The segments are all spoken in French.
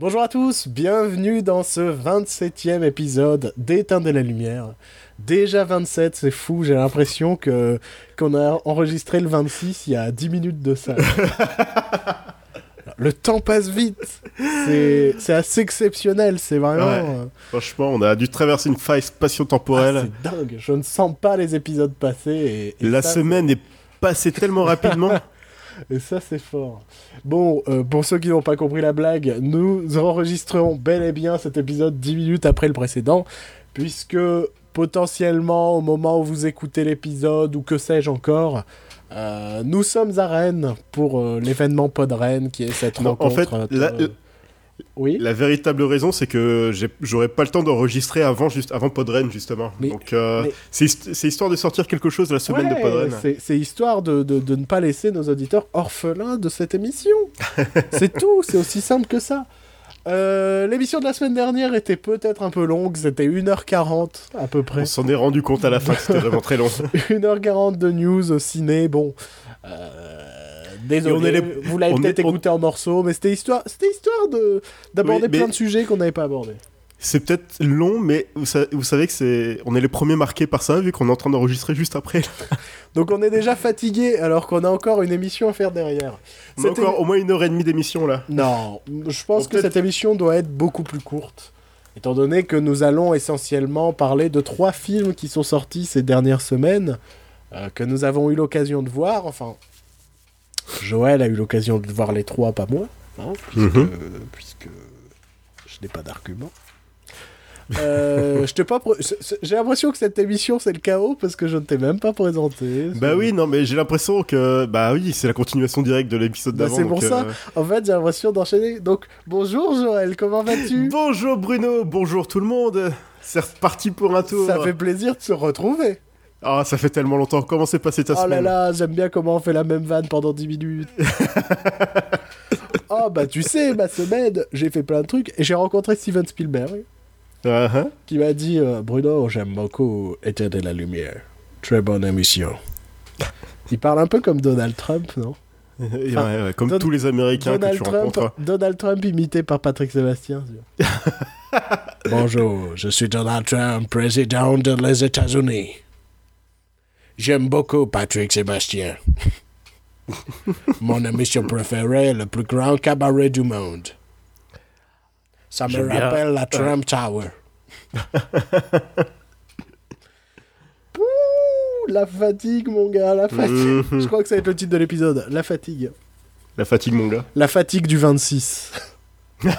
Bonjour à tous, bienvenue dans ce 27e épisode d'Éteindre la lumière. Déjà 27, c'est fou, j'ai l'impression que qu'on a enregistré le 26 il y a 10 minutes de ça. le temps passe vite, c'est assez exceptionnel, c'est vraiment... Ouais. euh, Franchement, on a dû traverser une faille spatio-temporelle. ah, c'est dingue, je ne sens pas les épisodes passer et, et La ça, semaine est passée tellement rapidement. Et ça, c'est fort. Bon, euh, pour ceux qui n'ont pas compris la blague, nous enregistrons bel et bien cet épisode 10 minutes après le précédent, puisque potentiellement, au moment où vous écoutez l'épisode, ou que sais-je encore, euh, nous sommes à Rennes pour euh, l'événement Pod Rennes, qui est cette Non, en rencontre. fait, entre- la- Oui La véritable raison, c'est que j'aurais pas le temps d'enregistrer avant, juste, avant Podren, justement. Mais- Donc, euh, mais- c'est hist- c'est histoire de sortir quelque chose la semaine Ouais, de Podren. c'est- histoire de, de- de ne pas laisser nos auditeurs orphelins de cette émission. c'est tout, c'est aussi simple que ça. Euh, L'émission de la semaine dernière était peut-être un peu longue, c'était 1h40 à peu près. On s'en est rendu compte à la fin c'était vraiment très long. 1h40 de news au ciné, bon. Euh, désolé, les- vous l'avez peut-être est- écouté en morceaux, mais c'était histoire, c'était histoire de d'aborder Oui, mais- plein de sujets qu'on n'avait pas abordés. C'est peut-être long, mais vous, sa- vous savez que c'est, on est les premiers marqués par ça, vu qu'on est en train d'enregistrer juste après. Donc on est déjà fatigué alors qu'on a encore une émission à faire derrière. On a C'était- encore au moins une heure et demie d'émission là. Non, je pense que cette émission doit être beaucoup plus courte. Étant donné que nous allons essentiellement parler de trois films qui sont sortis ces dernières semaines, euh, que nous avons eu l'occasion de voir. Enfin, Joël a eu l'occasion de voir les trois, pas moi, hein, puisque, Mhm. puisque je n'ai pas d'argument. Euh, J'ai l'impression que cette émission c'est le chaos parce que je ne t'ai même pas présenté. Bah oui, non, mais j'ai l'impression que, bah oui, c'est la continuation directe de l'épisode Bah, d'avant. c'est pour ça. euh, En fait, j'ai l'impression d'enchaîner. Donc, bonjour Joël, comment vas-tu? Bonjour Bruno, bonjour tout le monde. C'est reparti pour un tour. Ça fait plaisir de se retrouver. Ah, ça fait tellement longtemps. Comment s'est passée ta Oh là semaine là, j'aime bien comment on fait la même vanne pendant 10 minutes. oh bah tu sais, ma semaine, j'ai fait plein de trucs et j'ai rencontré Steven Spielberg hein. qui m'a dit euh, Bruno, j'aime beaucoup Éteindre la lumière. Très bonne émission. Il parle un peu comme Donald Trump, non? Et Enfin, ouais, ouais, comme Don- tous les Américains Donald que tu Trump, rencontres. Donald Trump imité par Patrick Sébastien. Bonjour, je suis Donald Trump, président des États-Unis. J'aime beaucoup Patrick Sébastien. Mon émission préférée, le plus grand cabaret du monde. Ça me bien. rappelle la Trump Tower. La fatigue, mon gars, la fatigue. Mhm. Je crois que ça va être le titre de l'épisode. La fatigue. La fatigue, mon gars. La fatigue du 26.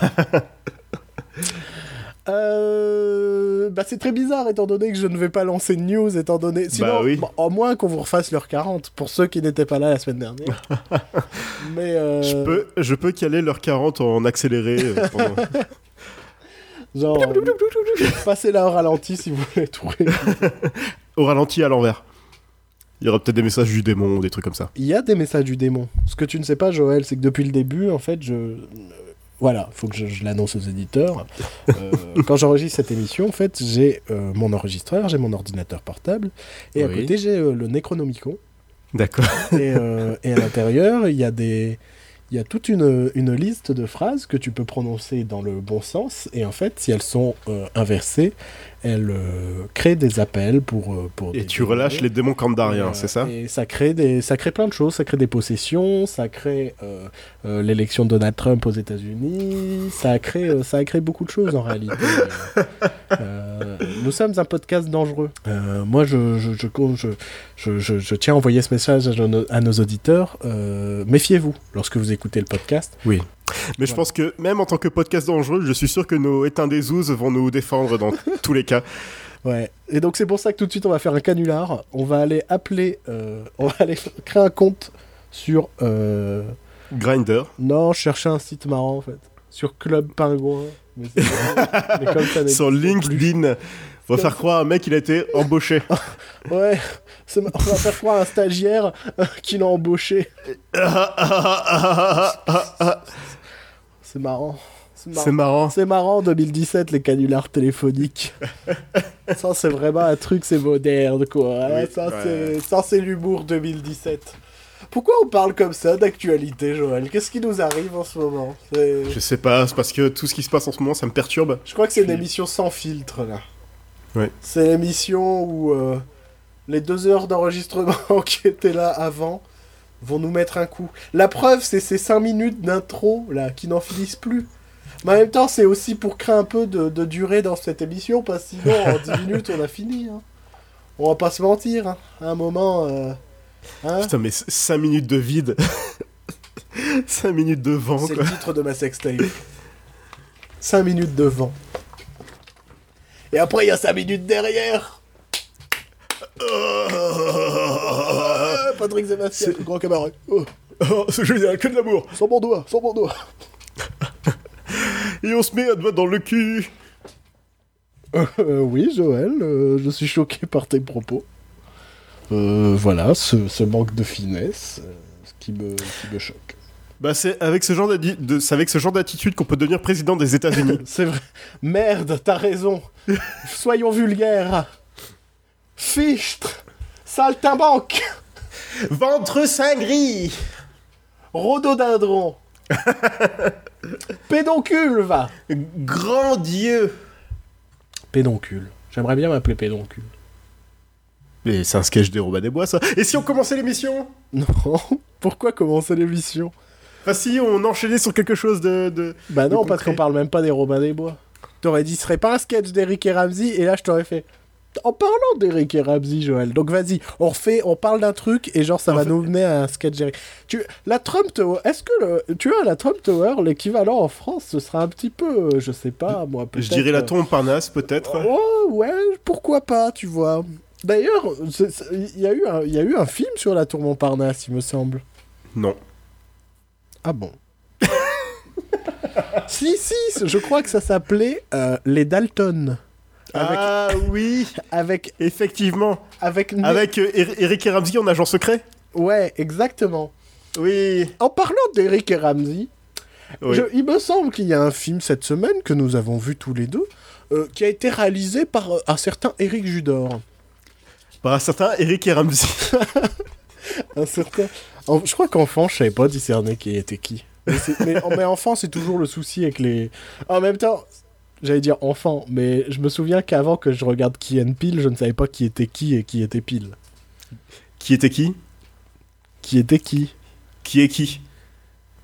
Euh, bah c'est très bizarre étant donné que je ne vais pas lancer de news étant donné sinon Bah oui. au moins qu'on vous refasse l'heure 40 pour ceux qui n'étaient pas là la semaine dernière mais euh, Je peux, je peux caler l'heure 40 en accéléré. euh, pendant- genre euh, passez là au ralenti si vous voulez tout. Au ralenti à l'envers. Il y aura peut-être des messages du démon ou des trucs comme ça. il y a des messages du démon ce que tu ne sais pas Joël c'est que depuis le début en fait je voilà, faut que je, je l'annonce aux éditeurs. Euh, quand j'enregistre cette émission, en fait, j'ai euh, mon enregistreur, j'ai mon ordinateur portable, et à côté, j'ai euh, le Necronomicon. D'accord. Et, et à l'intérieur, il y a des. Il y a toute une, une liste de phrases que tu peux prononcer dans le bon sens, et en fait, si elles sont inversées, elles euh, créent des appels pour. euh, pour Et tu relâches les démons candariens, c'est ça Et ça crée, des, ça crée plein de choses. Ça crée des possessions, ça crée euh, l'élection de Donald Trump aux États-Unis, ça, a créé, ça a créé beaucoup de choses en réalité. Nous sommes un podcast dangereux. Moi, je, je, je, je, tiens à envoyer ce message à nos, auditeurs. Méfiez-vous lorsque vous écoutez le podcast. Mais je pense que même en tant que podcast dangereux, je suis sûr que nos éteints des vont nous défendre dans tous les cas. Ouais. Et donc c'est pour ça que tout de suite on va faire un canular. On va aller appeler, euh, on va aller créer un compte sur. euh, Grinder. Non, je cherchais un site marrant en fait. Sur Club Pingouin. Mais, c'est- mais comme ça n'existe Sur. LinkedIn. On va faire croire à un mec, il a été embauché. Ouais, on va faire croire à un stagiaire euh, qui l'a embauché. C'est marrant. C'est marrant. C'est marrant. C'est marrant 2017 les canulars téléphoniques. ça c'est vraiment un truc, c'est moderne quoi. Oui, ça ouais. c'est l'humour 2017. Pourquoi on parle comme ça d'actualité, Joël? Qu'est-ce qui nous arrive en ce moment? Je sais pas, c'est parce que tout ce qui se passe en ce moment, ça me perturbe. Je crois que c'est une émission sans filtre, là. Ouais. C'est l'émission où euh, les deux heures d'enregistrement qui étaient là avant vont nous mettre un coup. La preuve, c'est ces cinq minutes d'intro, là, qui n'en finissent plus. Mais en même temps, c'est aussi pour créer un peu de, de durée dans cette émission, parce que sinon, en 10 minutes, on a fini. hein. On va pas se mentir. hein. À un moment... euh, hein, Putain, mais 5 minutes de vide. 5 minutes de vent, C'est le titre de ma sextape. 5 minutes de vent. Et après, il y a 5 minutes derrière. Ah, Patrick Sébastien, C'est- le grand camarade. Oh, Oh, c'est génial, que de l'amour. sans mon doigt, sans mon doigt. Et on se met un doigt dans le cul. Euh, oui, Joël, euh, je suis choqué par tes propos. Euh, voilà, ce, ce manque de finesse euh, ce qui, me, qui me choque. Bah, c'est avec ce genre d'atti- de- c'est avec ce genre d'attitude qu'on peut devenir président des États-Unis. C'est vrai. Merde, t'as raison. Soyons vulgaires. Fichtre. Saltimbanque. Ventre saint gris. Rhododendron. Pédoncule, va. Grand Dieu. Pédoncule. J'aimerais bien m'appeler pédoncule. Mais c'est un sketch des Robins des Bois, ça. Et si on commençait l'émission? Non. Pourquoi commencer l'émission? Enfin, si on enchaînait sur quelque chose de. de- Bah non, De parce qu'on parle même pas des Robins des Bois. T'aurais dit, ce serait pas un sketch d'Eric et Ramsey, et là je t'aurais fait. En parlant d'Eric et Ramsey, Joël, donc vas-y, on refait, on parle d'un truc, et genre ça En va fait- nous mener à un sketch d'Eric. Tu, la Trump Tower, est-ce que le, tu vois, la Trump Tower, l'équivalent en France, ce sera un petit peu, euh, je sais pas, moi, peut-être. Je dirais la euh, tombe Parnasse, peut-être. Oh, ouais, pourquoi pas, tu vois. D'ailleurs, c'est- c'est- il y, a eu un- il y a eu un film sur la tour Montparnasse, il me semble. Non. Ah bon Si, si, je crois que ça s'appelait euh, Les Dalton. Avec, Ah oui, avec, effectivement. avec, Avec euh, Eri- Eric et Ramsey en agent secret Ouais, exactement. Oui. En parlant d'Eric et Ramsey, Oui. je- il me semble qu'il y a un film cette semaine que nous avons vu tous les deux, euh, qui a été réalisé par euh, un certain Eric Judor. Par un certain Eric et Ramsey. Un certain... En- Je crois qu'enfant, je savais pas discerner qui était qui. Mais, mais, mais enfant, c'est toujours le souci avec les... En même temps, j'allais dire enfant, mais je me souviens qu'avant que je regarde Key and Peele, je ne savais pas qui était qui et qui était Pile. Qui était qui? Qui était qui? Qui est qui?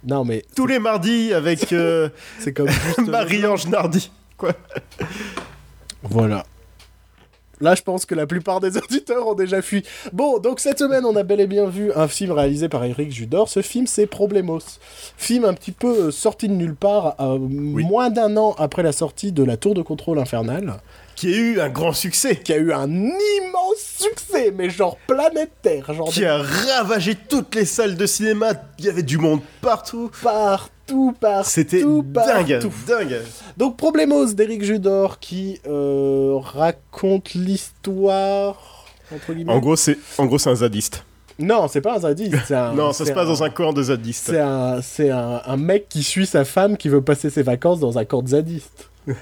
Non, mais Tous les mardis avec euh, c'est comme. Marie-Ange Nardi. Voilà. Là, je pense que la plupart des auditeurs ont déjà fui. Bon, donc cette semaine, on a bel et bien vu un film réalisé par Eric Judor. Ce film, c'est Problemos. Film un petit peu euh, sorti de nulle part, euh, moins d'un an après la sortie de La Tour de Contrôle Infernale, Qui a eu un grand succès. qui a eu un immense succès, mais genre planétaire, genre Qui a ravagé toutes les salles de cinéma. Il y avait du monde partout. partout, partout. C'était dingue. partout. Dingue. Donc Problemos d'Eric Judor qui euh, raconte l'histoire. Entre guillemets. En gros, c'est un zadiste. Non, c'est pas un zadiste. un- non, ça se passe dans un camp de zadistes. C'est un, c'est un, un mec qui suit sa femme qui veut passer ses vacances dans un camp de zadistes.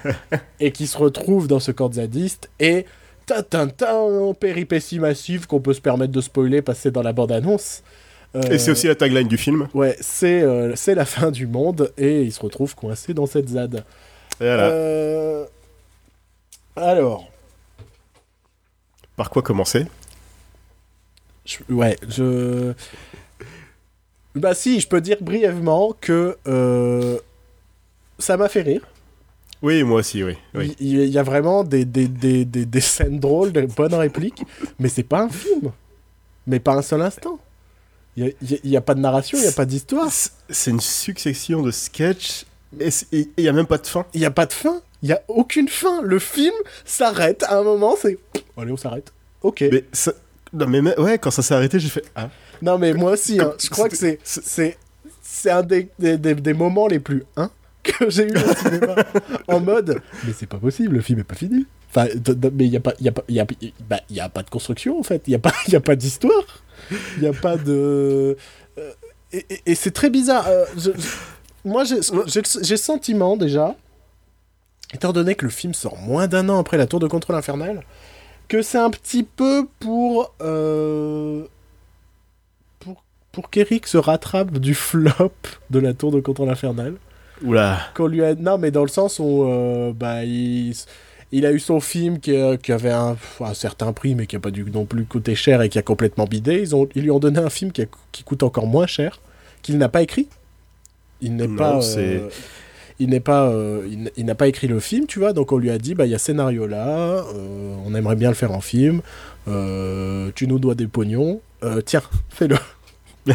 et qui se retrouve dans ce camp de zadistes et. Ta-ta-ta, péripétie massive qu'on peut se permettre de spoiler c'est dans la bande-annonce. Euh, Et c'est aussi la tagline du film. Ouais, c'est euh, c'est la fin du monde et il se retrouve coincé dans cette ZAD. Voilà. Euh, Alors, Par quoi commencer? Je- ouais, je. Bah, si, je peux dire brièvement que euh, ça m'a fait rire. Oui, moi aussi, oui. oui. Il, il y a vraiment des, des, des, des, des scènes drôles, des bonnes répliques, mais c'est pas un film. Mais pas un seul instant. Il n'y a, pas de narration, il n'y a pas d'histoire. C'est- une succession de sketchs et il n'y a même pas de fin. Il n'y a pas de fin. Il n'y a aucune fin. Le film s'arrête à un moment, c'est. Allez, on s'arrête. Ok. Mais ça... Non, mais mais- ouais, quand ça s'est arrêté, j'ai fait Ah. Non, mais moi aussi, hein, je crois que c'est, c'est- c'est, un des, des, des- des moments les plus hein que j'ai eu au cinéma. en mode, mais c'est pas possible, le film est pas fini. Enfin, mais il n'y a, pas- y a, pas- y a, bah, y a pas de construction en fait, il n'y a, pas- y a pas d'histoire, il n'y a pas de. euh, et et- et c'est très bizarre. euh, je- moi, j'ai, le sentiment déjà, étant donné que le film sort moins d'un an après la tour de contrôle infernale, que c'est un petit peu pour. euh, pour qu'Eric se rattrape du flop de la tour de contrôle infernal. Oula. Qu'on lui a... Non, mais dans le sens où euh, bah, il... il a eu son film qui, euh, qui avait un, un certain prix, mais qui n'a pas dû non plus coûter cher et qui a complètement bidé. Ils, ont... Ils lui ont donné un film qui, a- qui coûte encore moins cher, qu'il n'a pas écrit. Il n'est pas. euh, Il n'est pas, euh, il n- il n'a pas écrit le film, tu vois. Donc on lui a dit, bah il y a scénario là, on aimerait bien le faire en film. tu nous dois des pognons, tiens, fais-le.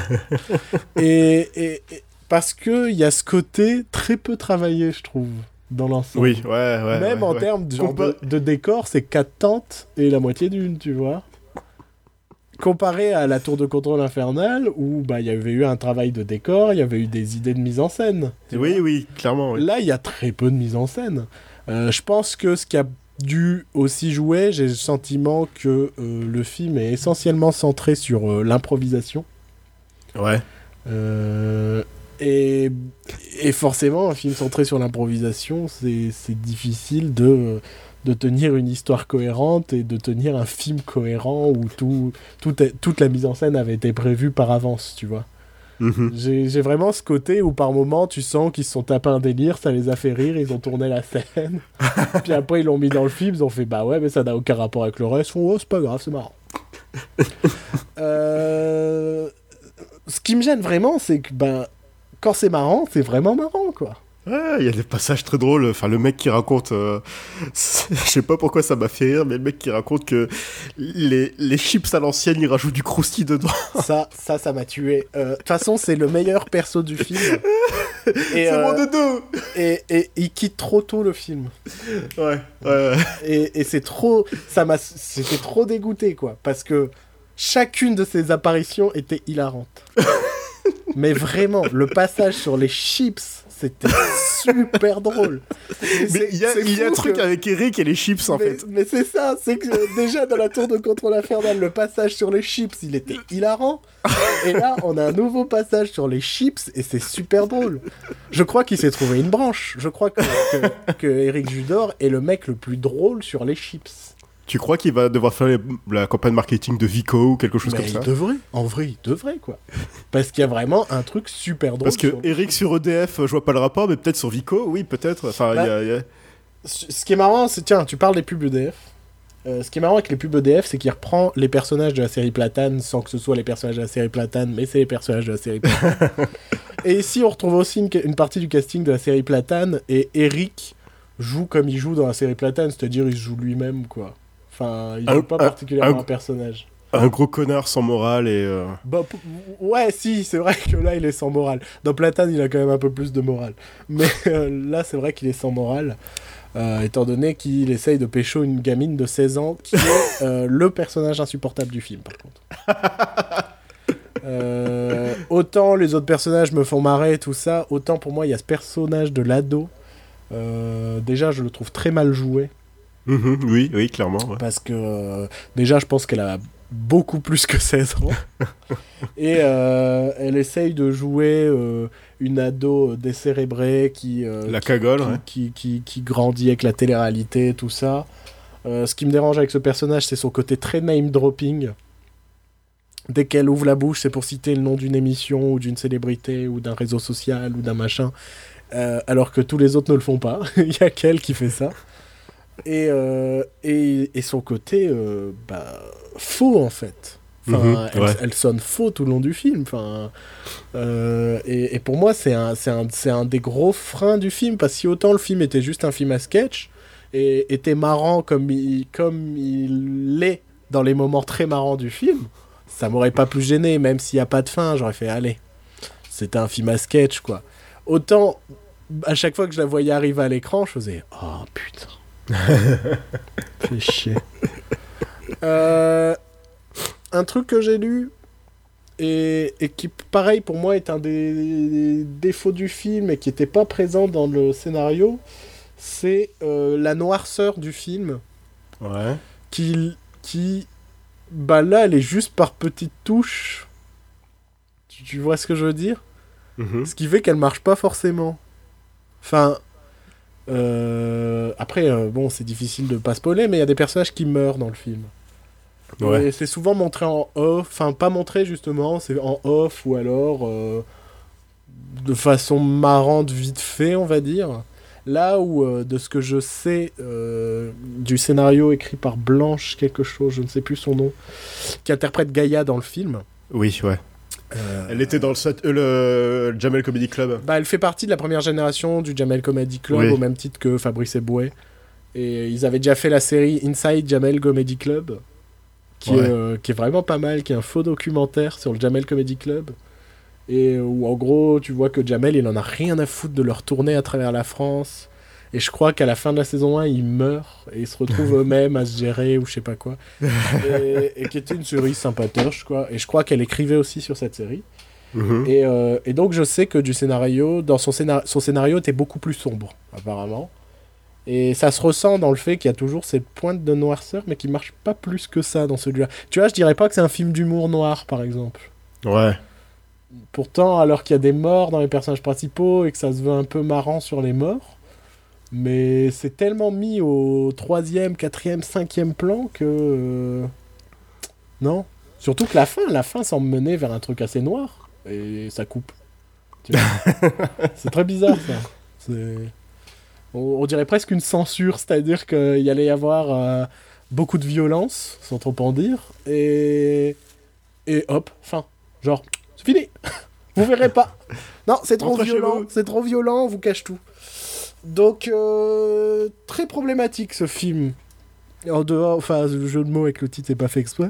et, et- et- parce que il y a ce côté très peu travaillé, je trouve, dans l'ensemble. Oui, ouais, ouais. Même ouais, en ouais. termes de, genre Compa- de, de décor, c'est quatre tentes et la moitié d'une, tu vois. Comparé à la tour de contrôle infernale, où bah, il y avait eu un travail de décor, il y avait eu des idées de mise en scène. Oui, oui, clairement. oui. Là, il y a très peu de mise en scène. Euh, je pense que ce qui a dû aussi jouer, j'ai le sentiment que euh, le film est essentiellement centré sur euh, l'improvisation. Ouais. Euh, et, et forcément, un film centré sur l'improvisation, c'est difficile de, de tenir une histoire cohérente et de tenir un film cohérent où tout, tout toute la mise en scène avait été prévue par avance, tu vois. Mhm. J'ai j'ai vraiment ce côté où par moment tu sens qu'ils se sont tapés un délire, ça les a fait rire, ils ont tourné la scène. Puis après ils l'ont mis dans le film, ils ont fait bah ouais mais ça n'a aucun rapport avec le reste. Oh c'est pas grave, c'est marrant. Euh, Ce qui me gêne vraiment c'est que ben quand c'est marrant, c'est vraiment marrant quoi. Ouais, il y a des passages très drôles. Enfin, le mec qui raconte. euh, Je sais pas pourquoi ça m'a fait rire, mais le mec qui raconte que les, les chips à l'ancienne, il rajoute du crousti dedans. Ça, ça, ça m'a tué. Euh, De toute façon, c'est le meilleur perso du film. Et, C'est mon euh, dodo et, et il quitte trop tôt le film. Ouais, ouais. Et, et c'est trop. Ça m'a. C'était trop dégoûté, quoi. Parce que chacune de ces apparitions était hilarante. Mais vraiment, le passage sur les chips, c'était super drôle. Mais il y a, y un truc que- avec Eric et les chips, en mais, fait. mais c'est ça, c'est que déjà dans la tour de contrôle infernal, le passage sur les chips, il était hilarant. Et là, on a un nouveau passage sur les chips et c'est super drôle. Je crois qu'il s'est trouvé une branche. Je crois que, que, que Eric Judor est le mec le plus drôle sur les chips. Tu crois qu'il va devoir faire les- la campagne marketing de Vico ou quelque chose Mais comme il ça devrait. En vrai, il devrait, quoi. Parce qu'il y a vraiment un truc super drôle. Parce que sur- Eric sur EDF, je vois pas le rapport, mais peut-être sur Vico, oui, peut-être. Enfin, il y a- il y a- Ce qui est marrant, c'est. Tiens, tu parles des pubs EDF. Euh, ce qui est marrant avec les pubs EDF, c'est qu'il reprend les personnages de la série Platane sans que ce soit les personnages de la série Platane, mais c'est les personnages de la série Platane. et ici, on retrouve aussi une, une partie du casting de la série Platane, et Eric joue comme il joue dans la série Platane, c'est-à-dire il se joue lui-même, quoi. Enfin, il Un- joue pas particulièrement un- un personnage. un gros connard sans morale et. euh, Bah, ouais, si, c'est vrai que là, il est sans morale. Dans Platane, il a quand même un peu plus de morale. Mais euh, là, c'est vrai qu'il est sans morale, euh, étant donné qu'il essaye de pécho une gamine de 16 ans, qui est euh, le personnage insupportable du film, par contre. Euh, autant les autres personnages me font marrer, tout ça, autant pour moi, il y a ce personnage de l'ado. Déjà, je le trouve très mal joué. Mhm, oui, oui, clairement. ouais. Parce que euh, déjà, je pense qu'elle a beaucoup plus que 16 ans. Et euh, elle essaye de jouer euh, une ado décérébrée qui, La qui, cagole, qui, ouais. qui, qui- qui grandit avec la télé-réalité, tout ça. Ce qui me dérange avec ce personnage, c'est son côté très name-dropping. Dès qu'elle ouvre la bouche, c'est pour citer le nom d'une émission ou d'une célébrité ou d'un réseau social ou d'un machin. Alors que tous les autres ne le font pas. Il y a qu'elle qui fait ça. Et, euh, et, et son côté euh, bah, faux, en fait. Enfin, Mhm, elle, ouais. elle sonne faux tout le long du film. Enfin, euh, et, et pour moi, c'est un, un, un des gros freins du film. Parce que si autant le film était juste un film à sketch et était marrant comme il, comme il l'est dans les moments très marrants du film, ça m'aurait pas plus gêné. Même s'il n'y a pas de fin, j'aurais fait allez. C'était un film à sketch, quoi. Autant, à chaque fois que je la voyais arriver à l'écran, je faisais Oh putain. Fais chier. Euh, un truc que j'ai lu et, et qui, pareil, pour moi, est un des, des défauts du film et qui n'était pas présent dans le scénario, c'est euh, la noirceur du film Ouais. qui, qui bah là, elle est juste par petites touches. Tu, tu vois ce que je veux dire? Mhm. Ce qui fait qu'elle marche pas forcément. Enfin. Euh, Après, euh, bon, c'est difficile de pas spoiler, mais il y a des personnages qui meurent dans le film. Ouais. Et c'est souvent montré en off, enfin pas montré justement, c'est en off ou alors euh, de façon marrante, vite fait, on va dire. Là où, de ce que je sais du scénario écrit par Blanche quelque chose, je ne sais plus son nom, qui interprète Gaïa dans le film. Oui, ouais. Euh, Elle était dans le, euh, le Jamel Comedy Club. Bah, elle fait partie de la première génération du Jamel Comedy Club, Oui. au même titre que Fabrice Eboué. Et ils avaient déjà fait la série Inside Jamel Comedy Club, qui, Ouais. est, euh, qui est vraiment pas mal, qui est un faux documentaire sur le Jamel Comedy Club. Et où en gros, tu vois que Jamel, il en a rien à foutre de leur tournée à travers la France. Et je crois qu'à la fin de la saison 1, ils meurent et ils se retrouvent eux-mêmes à se gérer ou je sais pas quoi. Et, et qui était une série sympatoche, quoi. Et je crois qu'elle écrivait aussi sur cette série. Mhm. Et, euh, et donc je sais que du scénario, dans son, scénar son scénario était beaucoup plus sombre, apparemment. Et ça se ressent dans le fait qu'il y a toujours cette pointe de noirceur, mais qui marche pas plus que ça dans celui-là. Tu vois, je dirais pas que c'est un film d'humour noir, par exemple. Ouais. Pourtant, alors qu'il y a des morts dans les personnages principaux et que ça se veut un peu marrant sur les morts, mais c'est tellement mis au troisième, quatrième, cinquième plan que... euh, Non. Surtout que la fin, la fin semble mener vers un truc assez noir, et ça coupe. C'est très bizarre, ça. C'est... On, on dirait presque une censure, c'est-à-dire qu'il allait y avoir euh, beaucoup de violence, sans trop en dire, et... Et hop, fin. Genre, c'est fini. vous verrez pas. Non, c'est trop violent. C'est trop violent, on vous cache tout. Donc, euh, très problématique ce film. En dehors, enfin, le jeu de mots avec le titre n'est pas fait exprès.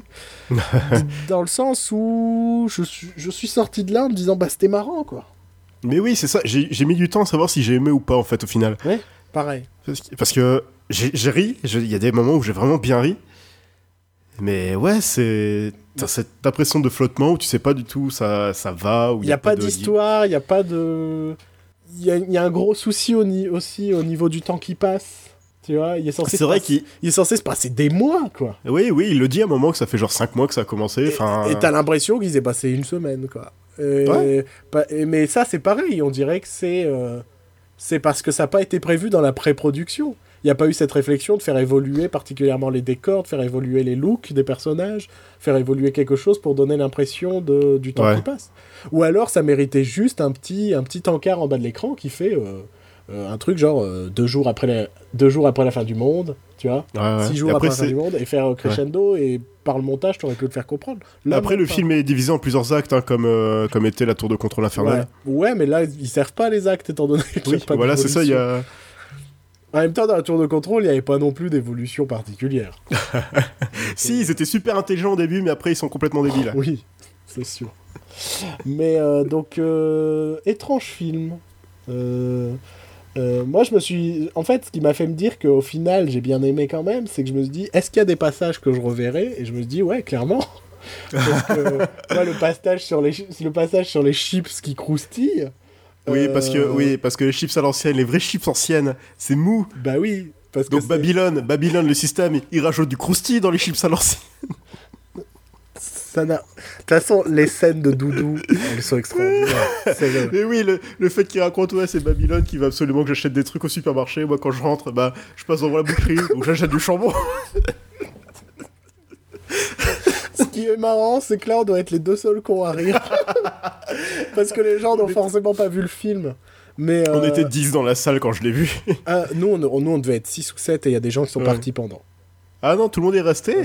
Dans le sens où je suis, je suis sorti de là en me disant, bah c'était marrant quoi. Mais oui, c'est ça. J'ai mis du temps à savoir si j'ai aimé ou pas, en fait, au final. Pareil. Parce que, j'ai ri. Il y a des moments où j'ai vraiment bien ri. Mais ouais, c'est. T'as cette impression de flottement où tu sais pas du tout ça, ça va. Il n'y a, pas de- d'histoire, il n'y a pas de. Il y a, il y a un gros souci au aussi au niveau du temps qui passe. Tu vois, il est censé, C'est vrai qu'il. il est censé se passer des mois quoi. Oui, oui, il le dit à un moment que ça fait genre 5 mois que ça a commencé. Et- Enfin. Et t'as l'impression qu'il s'est passé une semaine, quoi. Et- Ouais. pas- et- mais ça, c'est pareil. On dirait que c'est euh, c'est parce que ça n'a pas été prévu dans la pré-production. Il n'y a pas eu cette réflexion de faire évoluer particulièrement les décors, de faire évoluer les looks des personnages, faire évoluer quelque chose pour donner l'impression du temps Ouais. qui passe. Ou alors, ça méritait juste un petit, un petit encart en bas de l'écran qui fait euh, euh, un truc genre euh, deux, jours après la, deux jours après la fin du monde, tu vois Ouais, six jours après, après, la fin du monde et faire crescendo et par le montage t'aurais pu le faire comprendre. Là, Après, le pas. film est divisé en plusieurs actes, hein, comme, euh, comme était la tour de contrôle infernal. Ouais. Ouais, mais là ils servent pas les actes étant donné qu'il y a Oui, pas voilà, c'est ça. Il y a. En même temps dans la tour de contrôle il n'y avait pas non plus d'évolution particulière. Si, ils étaient super intelligents au début, mais après, ils sont complètement débiles. Oui, c'est sûr. Mais euh, donc euh, étrange film. Euh, moi, je me suis. En fait, ce qui m'a fait me dire qu'au final, j'ai bien aimé quand même, c'est que je me suis dit, est-ce qu'il y a des passages que je reverrai? Et je me suis dit, ouais, clairement. Parce que moi, le passage sur les le passage sur les chips qui croustillent. Oui, parce que, euh, oui, parce que les chips à l'ancienne, les vraies chips anciennes, c'est mou. Bah oui. Parce que Donc c'est- Babylone, Babylone, le système, il rajoute du croustilles dans les chips à l'ancienne. ça n'a. De toute façon, les scènes de Doudou, elles sont extraordinaires. Le- Mais oui, le, le fait qu'il raconte, ouais, c'est Babylone qui veut absolument que j'achète des trucs au supermarché. Moi, quand je rentre, bah, je passe devant la boucherie, donc j'achète du chambon. Ce qui est marrant, c'est que là, on doit être les deux seuls cons à rire. Parce que les gens n'ont forcément pas vu le film. Mais On euh, était 10 dans la salle quand je l'ai vu. ah, nous, on, nous, on devait être 6 ou 7 et il y a des gens qui sont Ouais. partis pendant. Ah non, tout le monde est resté et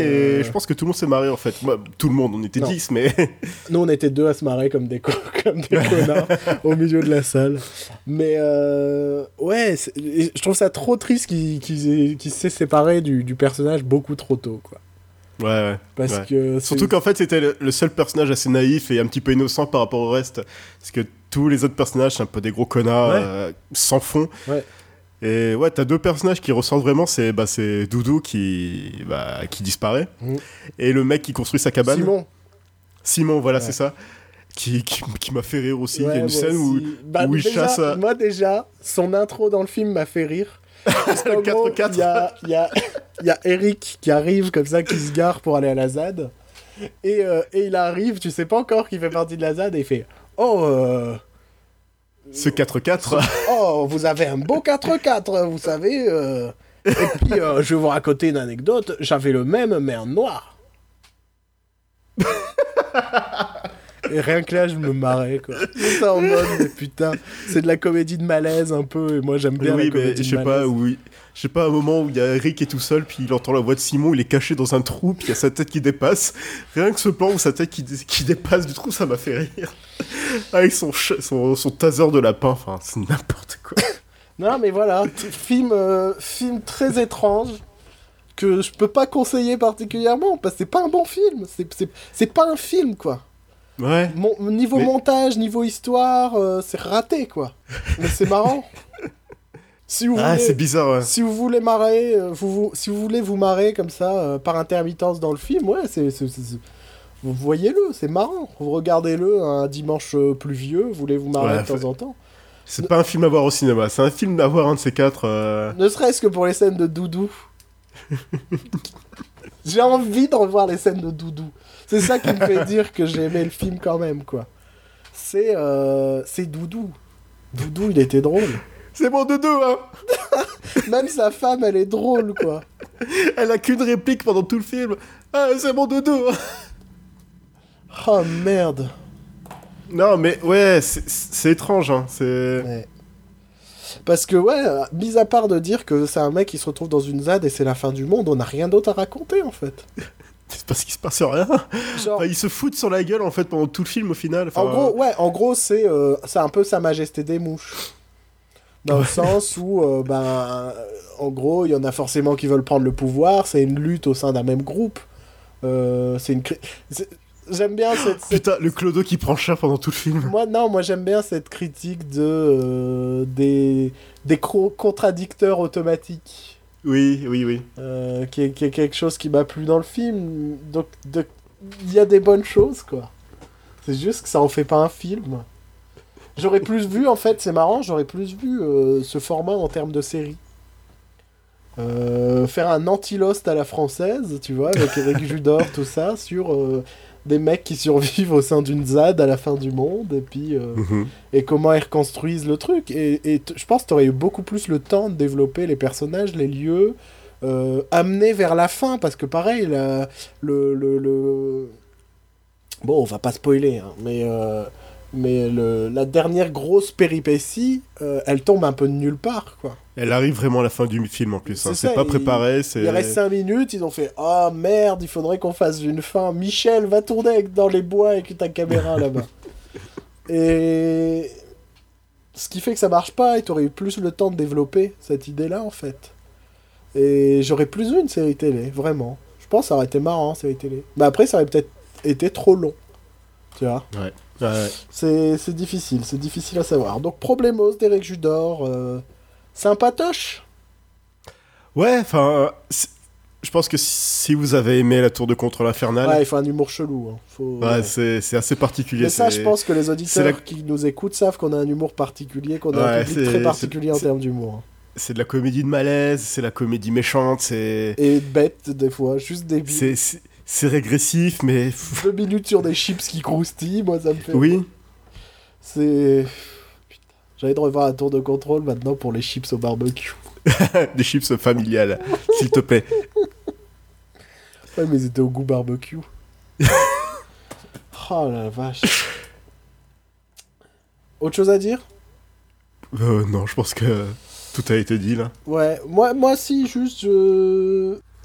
Euh. je pense que tout le monde s'est marré en fait. Tout le monde, on était Non. 10, mais. Nous, on était deux à se marrer comme des, co- comme des connards au milieu de la salle. Mais euh, ouais, je trouve ça trop triste qu'il s'est séparé du, du personnage beaucoup trop tôt. Quoi. Ouais, ouais. Parce Ouais. que Surtout qu'en fait, c'était le, le seul personnage assez naïf et un petit peu innocent par rapport au reste. Parce que tous les autres personnages, c'est un peu des gros connards Ouais. euh, sans fond. Ouais. Et ouais, t'as deux personnages qui ressentent vraiment, c'est bah, Doudou qui, bah, qui disparaît. Mhm. Et le mec qui construit sa cabane. Simon. Simon, voilà, c'est ça. Qui, qui, qui m'a fait rire aussi. Il y a une scène où. Bah, où il déjà, chasse. à- Moi, déjà, son intro dans le film m'a fait rire. Le gros, 4-4. Il y a, y, a, y a Eric qui arrive comme ça, qui se gare pour aller à la ZAD. Et, euh, et il arrive, tu sais pas encore qu'il fait partie de la ZAD, et il fait Oh, euh, Ce 4-4. oh vous avez un beau 4x4, vous savez. euh. Et puis, euh, je vais vous raconter une anecdote j'avais le même, mais en noir. Et rien que là, je me marrais, quoi. J'étais en mode, mais putain, c'est de la comédie de malaise un peu, et moi j'aime bien oui, la comédie mais je de sais malaise. pas, oui. Je sais pas, un moment où il y a Rick qui est tout seul, puis il entend la voix de Simon, il est caché dans un trou, puis il y a sa tête qui dépasse. Rien que ce plan où sa tête qui, dé- qui dépasse du trou, ça m'a fait rire. Avec son, ch- son, son taser de lapin, enfin, c'est n'importe quoi. Non, mais voilà, film, euh, film très étrange que je peux pas conseiller particulièrement parce que c'est pas un bon film. C'est pas un film, quoi. Ouais. Mon, niveau Mais- montage, niveau histoire, euh, c'est raté, quoi. Mais c'est marrant. Si vous Ah, voulez, c'est bizarre, ouais. si vous voulez marrer, euh, vous, vous- si vous voulez vous marrer comme ça euh, par intermittence dans le film, ouais, c'est, c'est- c'est- c'est- vous voyez-le, c'est marrant. Vous regardez-le un dimanche pluvieux, vous voulez vous marrer Ouais, de temps en temps. C'est pas un film à voir au cinéma, c'est un film à voir un de ces quatre. euh, Ne serait-ce que pour les scènes de Doudou. J'ai envie de revoir les scènes de Doudou. C'est ça qui me fait dire que j'ai aimé le film quand même, quoi. C'est euh, c'est Doudou. Doudou, il était drôle. C'est mon dodo, hein Même sa femme, elle est drôle, quoi. Elle a qu'une réplique pendant tout le film. Ah, c'est mon hein. Oh merde. Non, mais ouais, c'est- c'est étrange, hein. C'est. Ouais. Parce que, ouais, mis à part de dire que c'est un mec qui se retrouve dans une ZAD et c'est la fin du monde, on n'a rien d'autre à raconter, en fait. C'est parce qu'il se passe rien. Genre, Enfin, ils se foutent sur la gueule, en fait, pendant tout le film, au final. Enfin, En gros, ouais, en gros, c'est euh, c'est un peu Sa Majesté des Mouches. Dans le sens où, euh, ben, en gros, il y en a forcément qui veulent prendre le pouvoir, c'est une lutte au sein d'un même groupe. Euh, c'est une. J'aime bien cette. cette- Putain, le clodo qui prend cher pendant tout le film. Moi, non, moi j'aime bien cette critique de. des, des co- contradicteurs automatiques. Oui, oui, oui. euh, qui, est, quelque chose qui m'a plu dans le film. Donc, il y a des bonnes choses, quoi. C'est juste que ça en fait pas un film. J'aurais plus vu, en fait, c'est marrant, j'aurais plus vu euh, ce format en termes de série. Euh, faire un anti-Lost à la française, tu vois, avec Eric Judor, tout ça, sur des mecs qui survivent au sein d'une ZAD à la fin du monde, et puis euh, Mhm. et comment ils reconstruisent le truc. Et, je pense que tu aurais eu beaucoup plus le temps de développer les personnages, les lieux, euh, amener vers la fin, parce que pareil, la- le, le, le- Bon, on va pas spoiler, hein, mais, euh, mais le, la dernière grosse péripétie, euh, elle tombe un peu de nulle part, quoi. Elle arrive vraiment à la fin du film, en plus. hein. C'est pas préparé, c'est... Il reste 5 minutes, ils ont fait « Ah merde, il faudrait qu'on fasse une fin. Michel, va tourner avec- dans les bois avec ta caméra là-bas. » Et... Ce qui fait que ça marche pas, et t'aurais eu plus le temps de développer cette idée-là, en fait. Et j'aurais plus vu une série télé, vraiment. Je pense que ça aurait été marrant, série télé. Mais après, ça aurait peut-être été trop long. Tu vois? Ouais. Ouais, ouais. C'est c'est difficile, c'est difficile à savoir. Donc, Problemos d'Eric Judor, euh, sympatoche? Ouais, enfin... Je pense que si vous avez aimé La Tour de Contrôle Infernale, Ouais, il faut un humour chelou. hein. Faut... ouais, c'est c'est assez particulier. Mais ça, je pense que les auditeurs la- qui nous écoutent savent qu'on a un humour particulier, qu'on a un public très particulier en termes d'humour. C'est de la comédie de malaise, c'est la comédie méchante, c'est... Et bête, des fois, juste des C'est c'est- c'est régressif, mais... deux minutes sur des chips qui croustillent, moi, ça me fait... Oui, C'est... J'allais de revoir un tour de contrôle maintenant pour les chips au barbecue. des chips familiales, s'il te plaît. Ouais, mais ils étaient au goût barbecue. oh la vache. Autre chose à dire? Euh, non, je pense que tout a été dit, là. Ouais, moi, moi si, juste,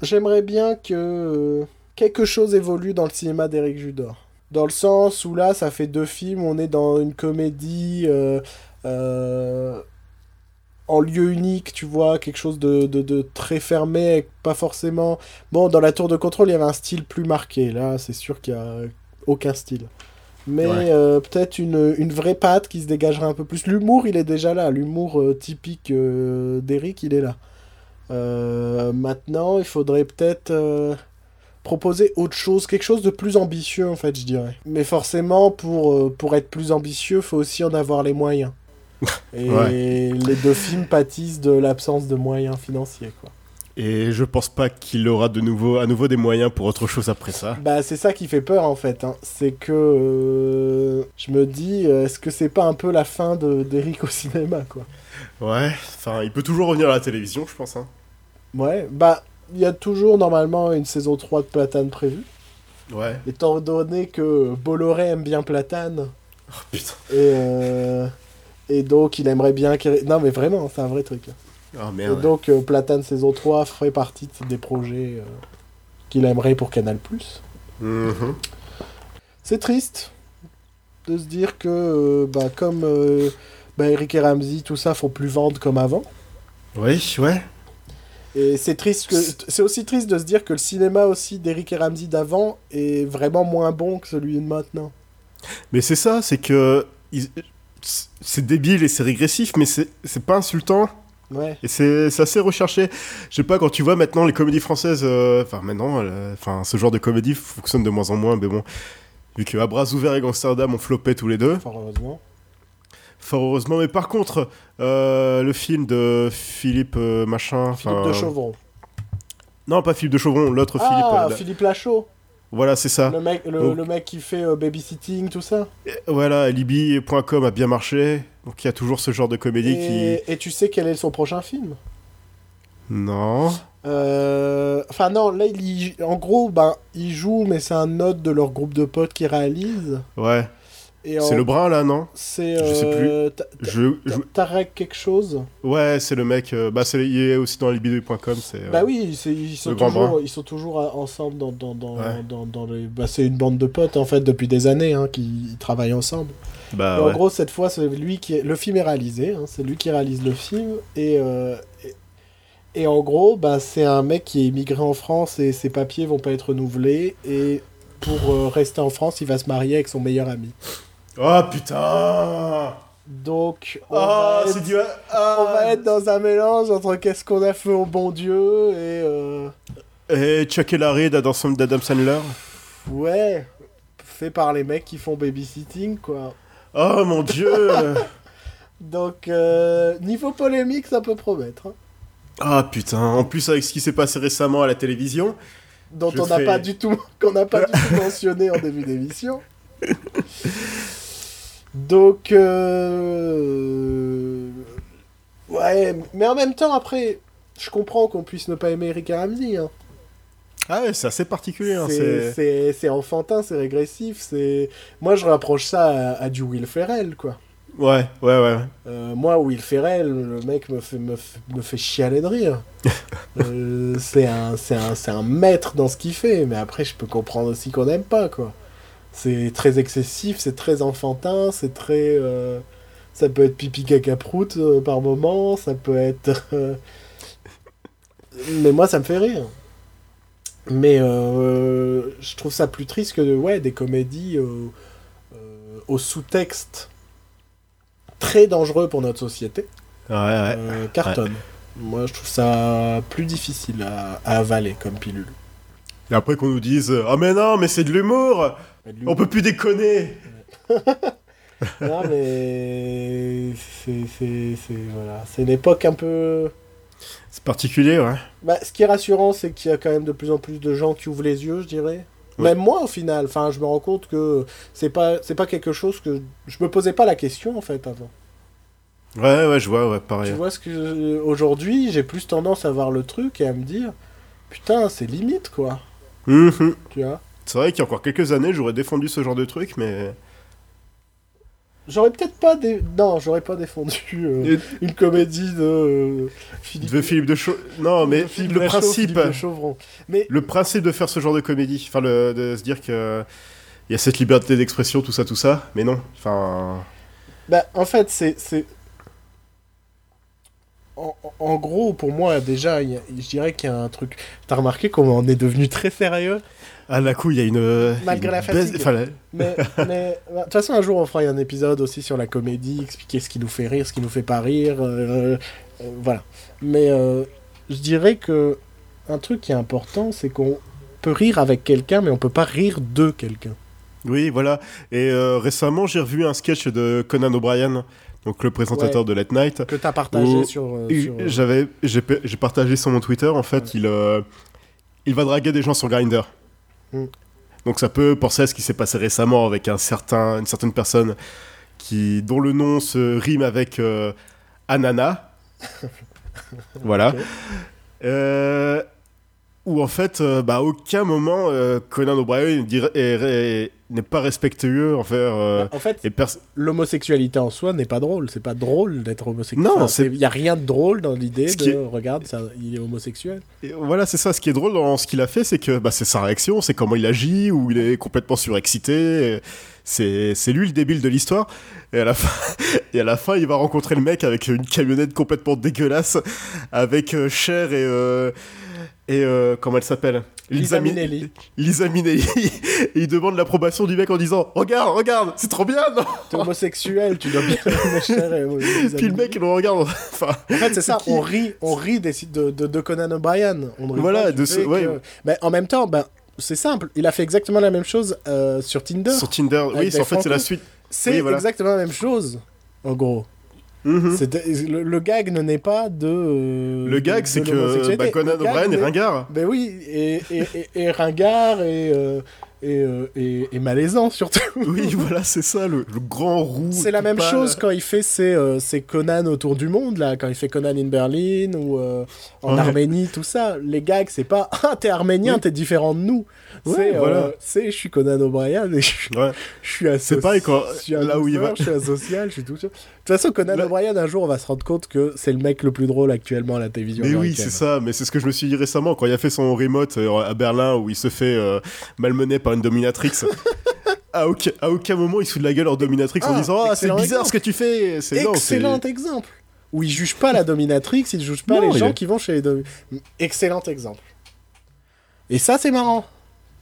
j'aimerais bien que euh, quelque chose évolue dans le cinéma d'Éric Judor. Dans le sens où là, ça fait deux films, on est dans une comédie euh, en lieu unique, tu vois, quelque chose de, de, de très fermé, pas forcément... Bon, dans la tour de contrôle, il y avait un style plus marqué, là, c'est sûr qu'il y a aucun style. Mais Ouais. euh, peut-être une, une vraie patte qui se dégagerait un peu plus. L'humour, il est déjà là. L'humour euh, typique euh, d'Eric, il est là. Euh, maintenant, il faudrait peut-être euh, proposer autre chose, quelque chose de plus ambitieux, en fait, je dirais. Mais forcément, pour, euh, pour être plus ambitieux, faut aussi en avoir les moyens. Et Ouais. les deux films pâtissent de l'absence de moyens financiers, quoi. Et je pense pas qu'il aura de nouveau, à nouveau des moyens pour autre chose après ça. Bah, c'est ça qui fait peur en fait. hein. C'est que euh, je me dis, euh, est-ce que c'est pas un peu la fin de- d'Eric au cinéma quoi? Ouais, enfin, il peut toujours revenir à la télévision, je pense. Hein. Ouais, bah, il y a toujours normalement une saison 3 de Platane prévue. Ouais. Étant donné que Bolloré aime bien Platane. Oh, putain. Et, euh, et donc, il aimerait bien. qu'il- Non, mais vraiment, c'est un vrai truc. Oh Et merde. donc, euh, Platane saison 3 ferait partie de- des projets euh, qu'il aimerait pour Canal. Mhm. C'est triste de se dire que, euh, bah, comme bah, Eric et Ramsey, tout ça, font plus vendre comme avant. Oui, ouais. Et c'est triste que c'est aussi triste de se dire que le cinéma aussi d'Eric et Ramsey d'avant est vraiment moins bon que celui de maintenant. Mais c'est ça, c'est que. ils- C'est débile et c'est régressif, mais c'est pas insultant. Ouais. Et c'est assez recherché. Je sais pas, quand tu vois maintenant les comédies françaises, euh, enfin maintenant, euh, ce genre de comédie fonctionne de moins en moins, mais bon, vu que À bras ouverts et Gangsterdam ont floppé tous les deux, Fort heureusement. fort heureusement. Mais par contre, euh, le film de Philippe machin, Philippe de Chauvron. non pas Philippe de Chauvron, l'autre Philippe. Ah, la- Philippe Lachaud. Voilà, c'est ça. Le mec, le, Donc- le mec qui fait euh, babysitting, tout ça. Et Voilà, Libby.com a bien marché, donc il y a toujours ce genre de comédie Et, et tu sais quel est son prochain film? Qui. Non. Euh, Enfin non, là, il y- en gros, ben, il joue, mais c'est un autre de leur groupe de potes qui réalise. Ouais. C'est en- le brun là, non C'est. Je sais euh, Ta- Ta- je, je- Tarek quelque chose. Ouais, c'est le mec. euh, bah, il est aussi dans libido.com. C'est. euh, Bah oui, ils sont toujours, brun. ils sont toujours ensemble dans dans dans, Ouais. dans, dans les. Bah, c'est une bande de potes en fait depuis des années hein, qui travaillent ensemble. Bah, ouais. En gros, cette fois, c'est lui qui est... le film est réalisé. hein, c'est lui qui réalise le film et euh, et, et en gros, bah c'est un mec qui est immigré en France et ses papiers vont pas être renouvelés et pour euh, rester en France, il va se marier avec son meilleur ami. Oh putain Donc, on, Oh, va, être... du. on Ah. va être dans un mélange entre qu'est-ce qu'on a fait au bon Dieu et euh, Et Chuck et Larry d'Adam d'Adam Sandler. ouais, fait par les mecs qui font babysitting quoi. Oh mon dieu Donc, euh, niveau polémique, ça peut promettre. hein. Ah putain, en plus avec ce qui s'est passé récemment à la télévision. dont on n'a fais- pas du tout qu'on n'a pas du tout mentionné en début d'émission. Donc euh... ouais, mais en même temps après, je comprends qu'on puisse ne pas aimer Eric et Ramsey. hein. Ah ouais, c'est assez particulier. hein, C'est- enfantin, c'est régressif, c'est moi je rapproche ça à, à du Will Ferrell quoi. Ouais, ouais, ouais. Euh, moi, Will Ferrell, le mec me fait, me, me fait chialer de rire. Euh, c'est un, c'est un, c'est un maître dans ce qu'il fait, mais après, je peux comprendre aussi qu'on n'aime pas, quoi. C'est très excessif, c'est très enfantin, c'est très... euh, ça peut être pipi caca prout euh, par moment, ça peut être... euh, mais moi, ça me fait rire. Mais euh, je trouve ça plus triste que ouais, des comédies au sous-texte très dangereux pour notre société Ouais, ouais. euh, cartonnent. Moi, je trouve ça plus difficile à, à avaler comme pilule. Et après qu'on nous dise Ah mais non, mais c'est de l'humour On peut plus déconner Non, mais c'est c'est- c'est- voilà, c'est une époque un peu. C'est particulier, ouais. Bah, ce qui est rassurant, c'est qu'il y a quand même de plus en plus de gens qui ouvrent les yeux, je dirais. Ouais. Même moi, au final, enfin, je me rends compte que c'est pas c'est pas quelque chose que je me posais pas la question en fait avant. Ouais, ouais, je vois, ouais, pareil. Tu vois ce que aujourd'hui, j'ai plus tendance à voir le truc et à me dire putain, c'est limite quoi, Mhm. tu vois? C'est vrai qu'il y a encore quelques années, j'aurais défendu ce genre de truc, mais. J'aurais peut-être pas dé... non, j'aurais pas défendu euh, une comédie de euh, Philippe De Philippe de Chau... Non, mais Philippe le Lachaud, principe. Philippe. Mais Le principe de faire ce genre de comédie, enfin, le- de se dire que. Il y a cette liberté d'expression, tout ça, tout ça, mais non. Enfin. bah, en fait, c'est c'est en, en gros, pour moi, déjà, il y a- je dirais qu'il y a un truc. T'as remarqué comment on est devenu très sérieux? Ah, là, coup, il y a une. Malgré une la fatigue. la- Mais, mais bah, de toute façon, un jour, on fera un épisode aussi sur la comédie, expliquer ce qui nous fait rire, ce qui nous fait pas rire. euh, euh, voilà. Mais euh, je dirais que un truc qui est important, c'est qu'on peut rire avec quelqu'un, mais on peut pas rire de quelqu'un. Oui, voilà. Et euh, récemment, j'ai revu un sketch de Conan O'Brien, donc le présentateur Ouais. de Late Night. Que t'as partagé sur. euh, euh, J'avais, j'ai, partagé sur mon Twitter. En fait, Ouais. il, euh, il va draguer des gens sur Grindr. Mm. Donc ça peut penser à ce qui s'est passé récemment avec un certain, une certaine personne qui, dont le nom se rime avec euh, Anana. voilà. Euh, où en fait, euh, bah, à aucun moment, euh, Conan O'Brien n'est pas respectueux envers. euh, En fait, et pers- l'homosexualité en soi n'est pas drôle. C'est pas drôle d'être homosexuel. Non, Il y a rien de drôle dans l'idée de est- regarde, ça, il est homosexuel. et voilà, c'est ça. Ce qui est drôle dans ce qu'il a fait, c'est que bah, c'est sa réaction, c'est comment il agit, où il est complètement surexcité. C'est lui le débile de l'histoire. Et à la fin, et à la fin, il va rencontrer le mec avec une camionnette complètement dégueulasse, avec Cher et et euh, comment elle s'appelle? Lisa Min- Minnelli. Lisa Minnelli. et il demande l'approbation du mec en disant Regarde, regarde, c'est trop bien, non? T'es homosexuel, tu dois bien et Lisa Puis le mec, il le regarde. Enfin, En fait, c'est ça, qui? on rit, on rit des, de, de, de Conan O'Brien. On ne rit Voilà, pas de ce- ouais. que- Ben, en même temps, ben, c'est simple. Il a fait exactement la même chose euh, sur Tinder. sur Tinder, oui, en fait, c'est la suite. C'est oui, voilà. exactement la même chose, en gros. Mhm. Le, le gag ne naît pas de. euh, Le gag, c'est que bah, Conan O'Brien est ringard. Ben oui, et, et, et, et ringard et, euh, et, euh, et, et malaisant surtout. Oui, voilà, c'est ça, le, le grand roux. C'est la même pâle. chose quand il fait ses, euh, ses Conan autour du monde, là, quand il fait Conan in Berlin ou euh, en Ouais. Arménie, tout ça. Les gags, c'est pas Ah, t'es arménien, Oui. t'es différent de nous. Ouais, c'est, euh, voilà. c'est, je suis Conan O'Brien et je, Ouais. je suis asocial. C'est pareil quand- je suis un là où il va- Je suis asocial, je suis tout. De toute façon, Conan Là- O'Brien, un jour, on va se rendre compte que c'est le mec le plus drôle actuellement à la télévision. Mais oui, c'est ça, mais c'est ce que je me suis dit récemment quand il a fait son remote euh, à Berlin où il se fait euh, malmener par une dominatrix. à, aucun, à aucun moment il se fout de la gueule en dominatrix en Ah, disant Ah, c'est bizarre exemple. ce que tu fais. C'est non, c'est- Excellent exemple. Où il juge pas la dominatrix, il juge pas Non, les gens est- qui vont chez les dom- Excellent exemple. Et ça, c'est marrant.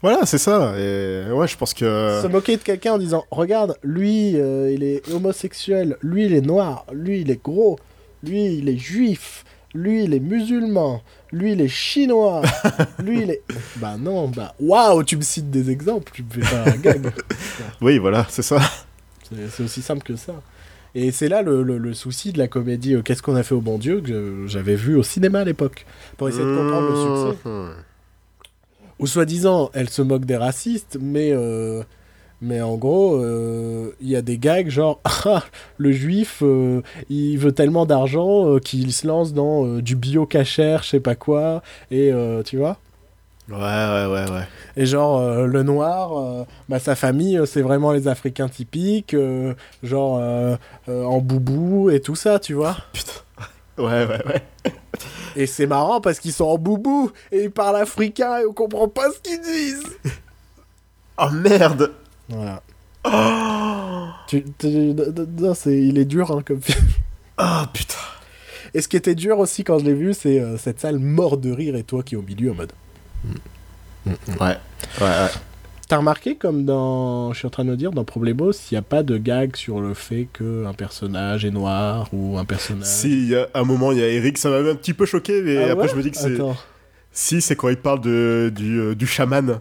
Voilà, c'est ça. Et ouais, je pense que. Se moquer de quelqu'un en disant Regarde, lui, euh, il est homosexuel, lui, il est noir, lui, il est gros, lui, il est juif, lui, il est musulman, lui, il est chinois, lui, il est. Bah non, bah waouh, tu me cites des exemples, tu me fais pas un gag. Oui, voilà, c'est ça. C'est aussi simple que ça. Et c'est là le, le- le souci de la comédie euh, Qu'est-ce qu'on a fait au bon Dieu que j'avais vu au cinéma à l'époque, pour essayer de comprendre le succès. Ou soi-disant, elle se moque des racistes, mais, euh, mais en gros, euh, il y a des gags genre Ah, le juif, euh, il veut tellement d'argent qu'il se lance dans du bio cachère, je sais pas quoi, et tu vois Ouais, ouais, ouais, ouais. Et genre, euh, le noir, euh, bah, sa famille, euh, c'est vraiment les Africains typiques, genre en boubou et tout ça, tu vois Putain. Ouais, ouais, ouais. Et c'est marrant parce qu'ils sont en boubou et ils parlent africain et on comprend pas ce qu'ils disent. Oh merde Voilà. Oh, Tu, tu- non, c'est, il est dur hein, comme film. Ah, putain. Et ce qui était dur aussi quand je l'ai vu, c'est euh, cette salle mort de rire et toi qui es au milieu en mode. Ouais, ouais, ouais. T'as remarqué comme dans, je suis en train de dire, dans Problemos, il n'y a pas de gag sur le fait qu'un personnage est noir ou un personnage. Si, y a un moment, il y a Eric, ça m'a un petit peu choqué, mais Ah après ouais je me dis que c'est. Si, c'est quand il parle de, du, euh, du chaman.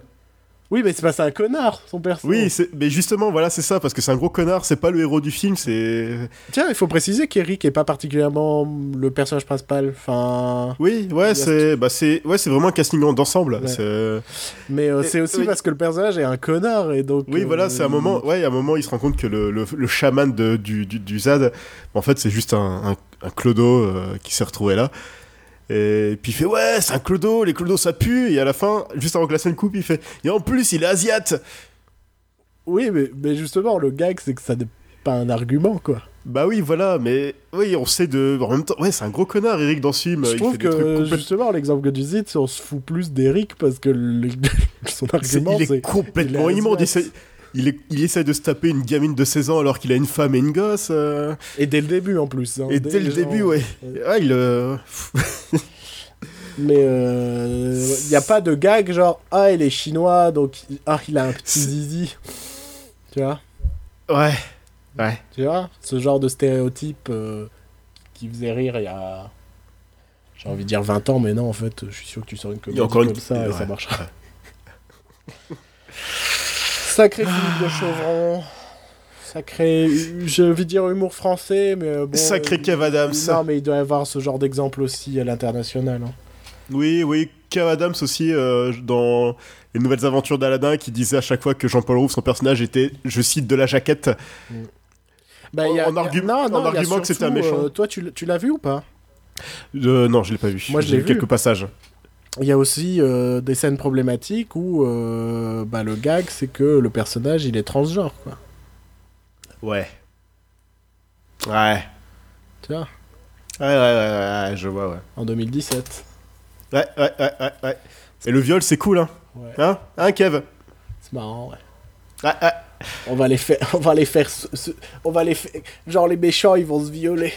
Oui, mais c'est pas ça un connard, son perso. Oui, c'est- mais justement, voilà, c'est ça, parce que c'est un gros connard, c'est pas le héros du film, c'est. Tiens, il faut préciser qu'Eric est pas particulièrement le personnage principal. Enfin. Oui, ouais, a c'est bah, c'est ouais, c'est vraiment un casting en- d'ensemble. Ouais. Mais euh, c'est aussi oui. parce que le personnage est un connard et donc. Oui, euh, voilà, c'est un moment, ouais, à un moment, il se rend compte que le, le, le chaman de, du, du, du ZAD, en fait, c'est juste un, un, un clodo euh, qui s'est retrouvé là. Et puis il fait ouais, c'est un clodo, les clodos ça pue. Et à la fin, juste avant que la scène coupe, il fait et en plus il est asiate. Oui, mais, mais justement, le gag, c'est que ça n'est pas un argument, quoi. Bah oui, voilà, mais oui, on sait de. En même temps, ouais, c'est un gros connard, Eric, dans ce film. Je il trouve fait des trucs que complètement- justement l'exemple que tu cites, on se fout plus d'Eric parce que le- son C'est- argument il est complètement immonde. Il, il, est- il essaie de se taper une gamine de 16 ans alors qu'il a une femme et une gosse. euh, et dès le début en plus. hein, et dès le début, ouais. Ah, il. euh, Mais il n'y a pas de gag genre ah il est chinois donc ah il a un petit zizi. Tu vois? Ouais. Ouais. Tu vois? Ce genre de stéréotype euh, qui faisait rire il y a j'ai envie de dire 20 ans mais non en fait je suis sûr que tu sors une comédie une- comme ça et ouais. ça marchera. Sacré Philippe de Chauvron. Sacré, j'ai envie de dire humour français, mais euh, bon. Sacré euh, Kev Adams. Non, mais il doit y avoir ce genre d'exemple aussi à l'international. hein. Oui, oui. Kev Adams aussi, euh, dans Les Nouvelles Aventures d'Aladin, qui disait à chaque fois que Jean-Paul Rouve, son personnage, était, je cite, de la jaquette. Bah, y a- En a- argu- non, en non, argument que c'était un méchant. euh, toi, tu, l'as vu ou pas? Euh, non, je l'ai pas vu. Moi, je J'ai l'ai vu quelques passages. Il y a aussi euh, des scènes problématiques où euh, bah, le gag, c'est que le personnage, il est transgenre, quoi. Ouais. Ouais. Tu vois? Ouais, ouais, ouais, ouais, je vois, ouais. En 2017. Ouais, ouais, ouais, ouais, ouais. Et le viol, c'est cool, hein Ouais. Hein? Hein, Kev? C'est marrant, ouais. Ouais, ouais. On va les faire, on va les faire, on va les faire, genre les méchants ils vont se violer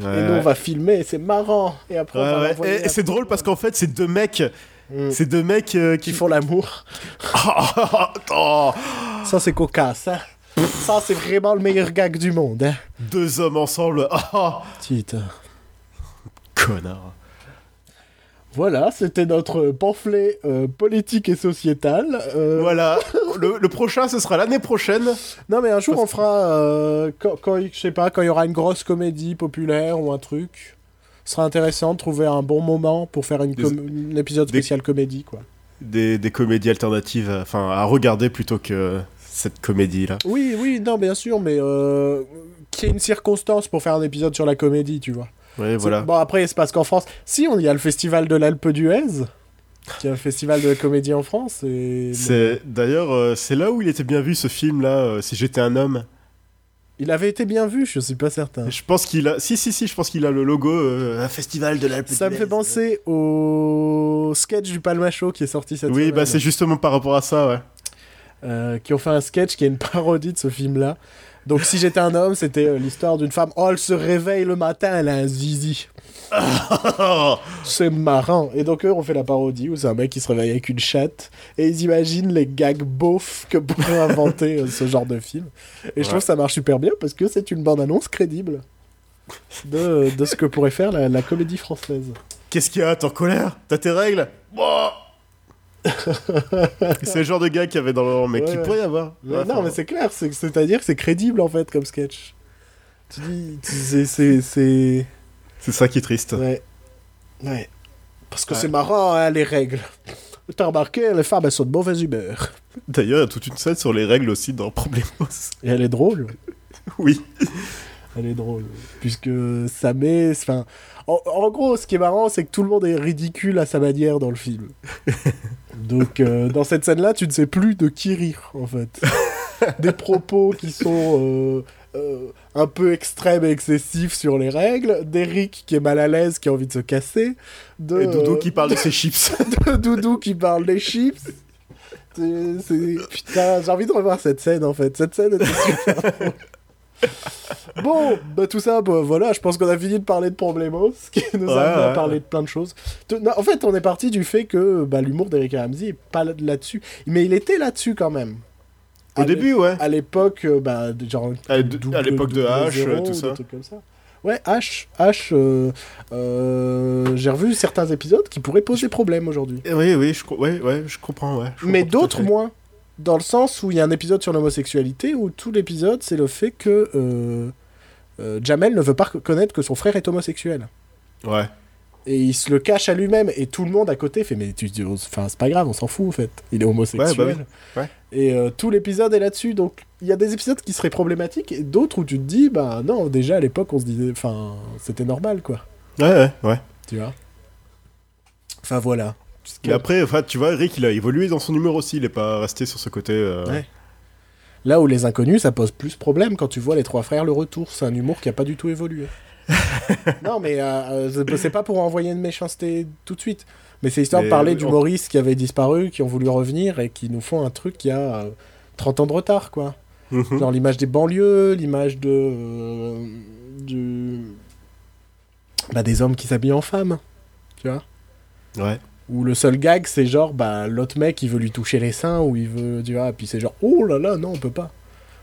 et nous on va filmer, c'est marrant et après on va Et, c'est drôle parce qu'en fait, c'est deux mecs. Mm. C'est deux mecs euh, qui qui font l'amour. Oh, Ça c'est cocasse, hein. Ça c'est vraiment le meilleur gag du monde, hein. deux hommes ensemble. Oh, Putain. connard. Voilà, c'était notre pamphlet euh, politique et sociétal. Euh, Voilà. le, le prochain, ce sera l'année prochaine. Non mais un jour on fera, euh, quand, quand, je sais pas, quand il y aura une grosse comédie populaire ou un truc, ce sera intéressant de trouver un bon moment pour faire une Des- un épisode des- spécial comédie quoi. Des, des comédies alternatives, enfin, à regarder plutôt que cette comédie-là. Oui, oui, non, bien sûr, mais qu'il y ait une circonstance pour faire un épisode sur la comédie, tu vois. Ouais, C'est- voilà. Bon, après, c'est parce qu'en France, si, on y a le festival de l'Alpe d'Huez, qui est un festival de la comédie en France, et C'est d'ailleurs euh, c'est là où il était bien vu ce film là euh, si j'étais un homme. il avait été bien vu, je suis pas certain. Je pense qu'il a si si si je pense qu'il a le logo euh, un festival de l'Alpe Ça me fait d'Huez. penser au sketch du Palmacho qui est sorti cette Oui semaine. bah c'est justement par rapport à ça ouais. Euh, qui ont fait un sketch qui est une parodie de ce film-là. Donc, si j'étais un homme, c'était euh, l'histoire d'une femme. Oh, elle se réveille le matin, elle a un zizi. C'est marrant. Et donc, eux ont fait la parodie où c'est un mec qui se réveille avec une chatte et ils imaginent les gags beaufs que pourrait inventer euh, ce genre de film. Et je trouve que ça marche super bien parce que c'est une bande-annonce crédible de, de ce que pourrait faire la, la comédie française. Qu'est-ce qu'il y a? T'es en colère? T'as tes règles? C'est le genre de gars qu'il y avait dans le mais Ouais, ouais. pourrait y avoir. Mais Ouais, non, enfin, mais c'est clair, c'est- c'est-à-dire que c'est crédible en fait comme sketch. Tu dis, c'est- c'est. c'est- c'est ça qui est triste. Ouais. Ouais. Parce que c'est marrant, hein, les règles. T'as remarqué, les femmes, elles sont de mauvaise humeur. D'ailleurs, il y a toute une scène sur les règles aussi dans Problemos. Et elle est drôle. Oui. Elle est drôle. Puisque ça met. Enfin. En, en gros, ce qui est marrant, c'est que tout le monde est ridicule à sa manière dans le film. Donc, euh, dans cette scène-là, tu ne sais plus de qui rire, en fait. Des propos qui sont euh, euh, un peu extrêmes et excessifs sur les règles. D'Eric qui est mal à l'aise, qui a envie de se casser. De, Et Doudou qui parle de ses chips. de Doudou qui parle des chips. Putain, j'ai envie de revoir cette scène en fait. Cette scène était super drôle. Bon, bah tout ça, bah, voilà, je pense qu'on a fini de parler de Problemos, qui nous a Ouais, ouais, parler de plein de choses. En fait, on est parti du fait que bah, l'humour d'Eric Ramsey est pas là- là-dessus, mais il était là-dessus quand même. Au À début, ouais. À l'époque, euh, bah, de- genre. À l'époque de H, tout ça. comme ça. Ouais, H, H, euh, euh, j'ai revu certains épisodes qui pourraient poser problème aujourd'hui. Oui, oui, je, co- ouais, ouais, je comprends, ouais. je Mais d'autres moins. Dans le sens où il y a un épisode sur l'homosexualité où tout l'épisode c'est le fait que euh, euh, Jamel ne veut pas reconnaître que son frère est homosexuel. Ouais. Et il se le cache à lui-même et tout le monde à côté fait mais tu dis enfin c'est pas grave on s'en fout en fait il est homosexuel Ouais, bah oui. Ouais. et euh, tout l'épisode est là-dessus donc il y a des épisodes qui seraient problématiques et d'autres où tu te dis bah non déjà à l'époque on se disait enfin c'était normal quoi Ouais, ouais, ouais. tu vois? Enfin voilà Et après, enfin, tu vois, Eric, il a évolué dans son humour aussi. Il est pas resté sur ce côté. euh, Ouais. Là où les inconnus, ça pose plus problème quand tu vois les trois frères le retour. C'est un humour qui a pas du tout évolué. non, mais euh, euh, c'est- pas pour envoyer une méchanceté tout de suite. Mais c'est histoire Mais, de parler euh, d'humoristes qui avaient disparu, qui ont voulu revenir et qui nous font un truc qui a euh, 30 ans de retard, quoi. mhm. Genre l'image des banlieues, l'image de. euh, du... bah, des hommes qui s'habillent en femmes. Tu vois Ouais. Où le seul gag, c'est genre, bah, l'autre mec, il veut lui toucher les seins, ou il veut, tu vois, et puis c'est genre, oh là là, non, on peut pas.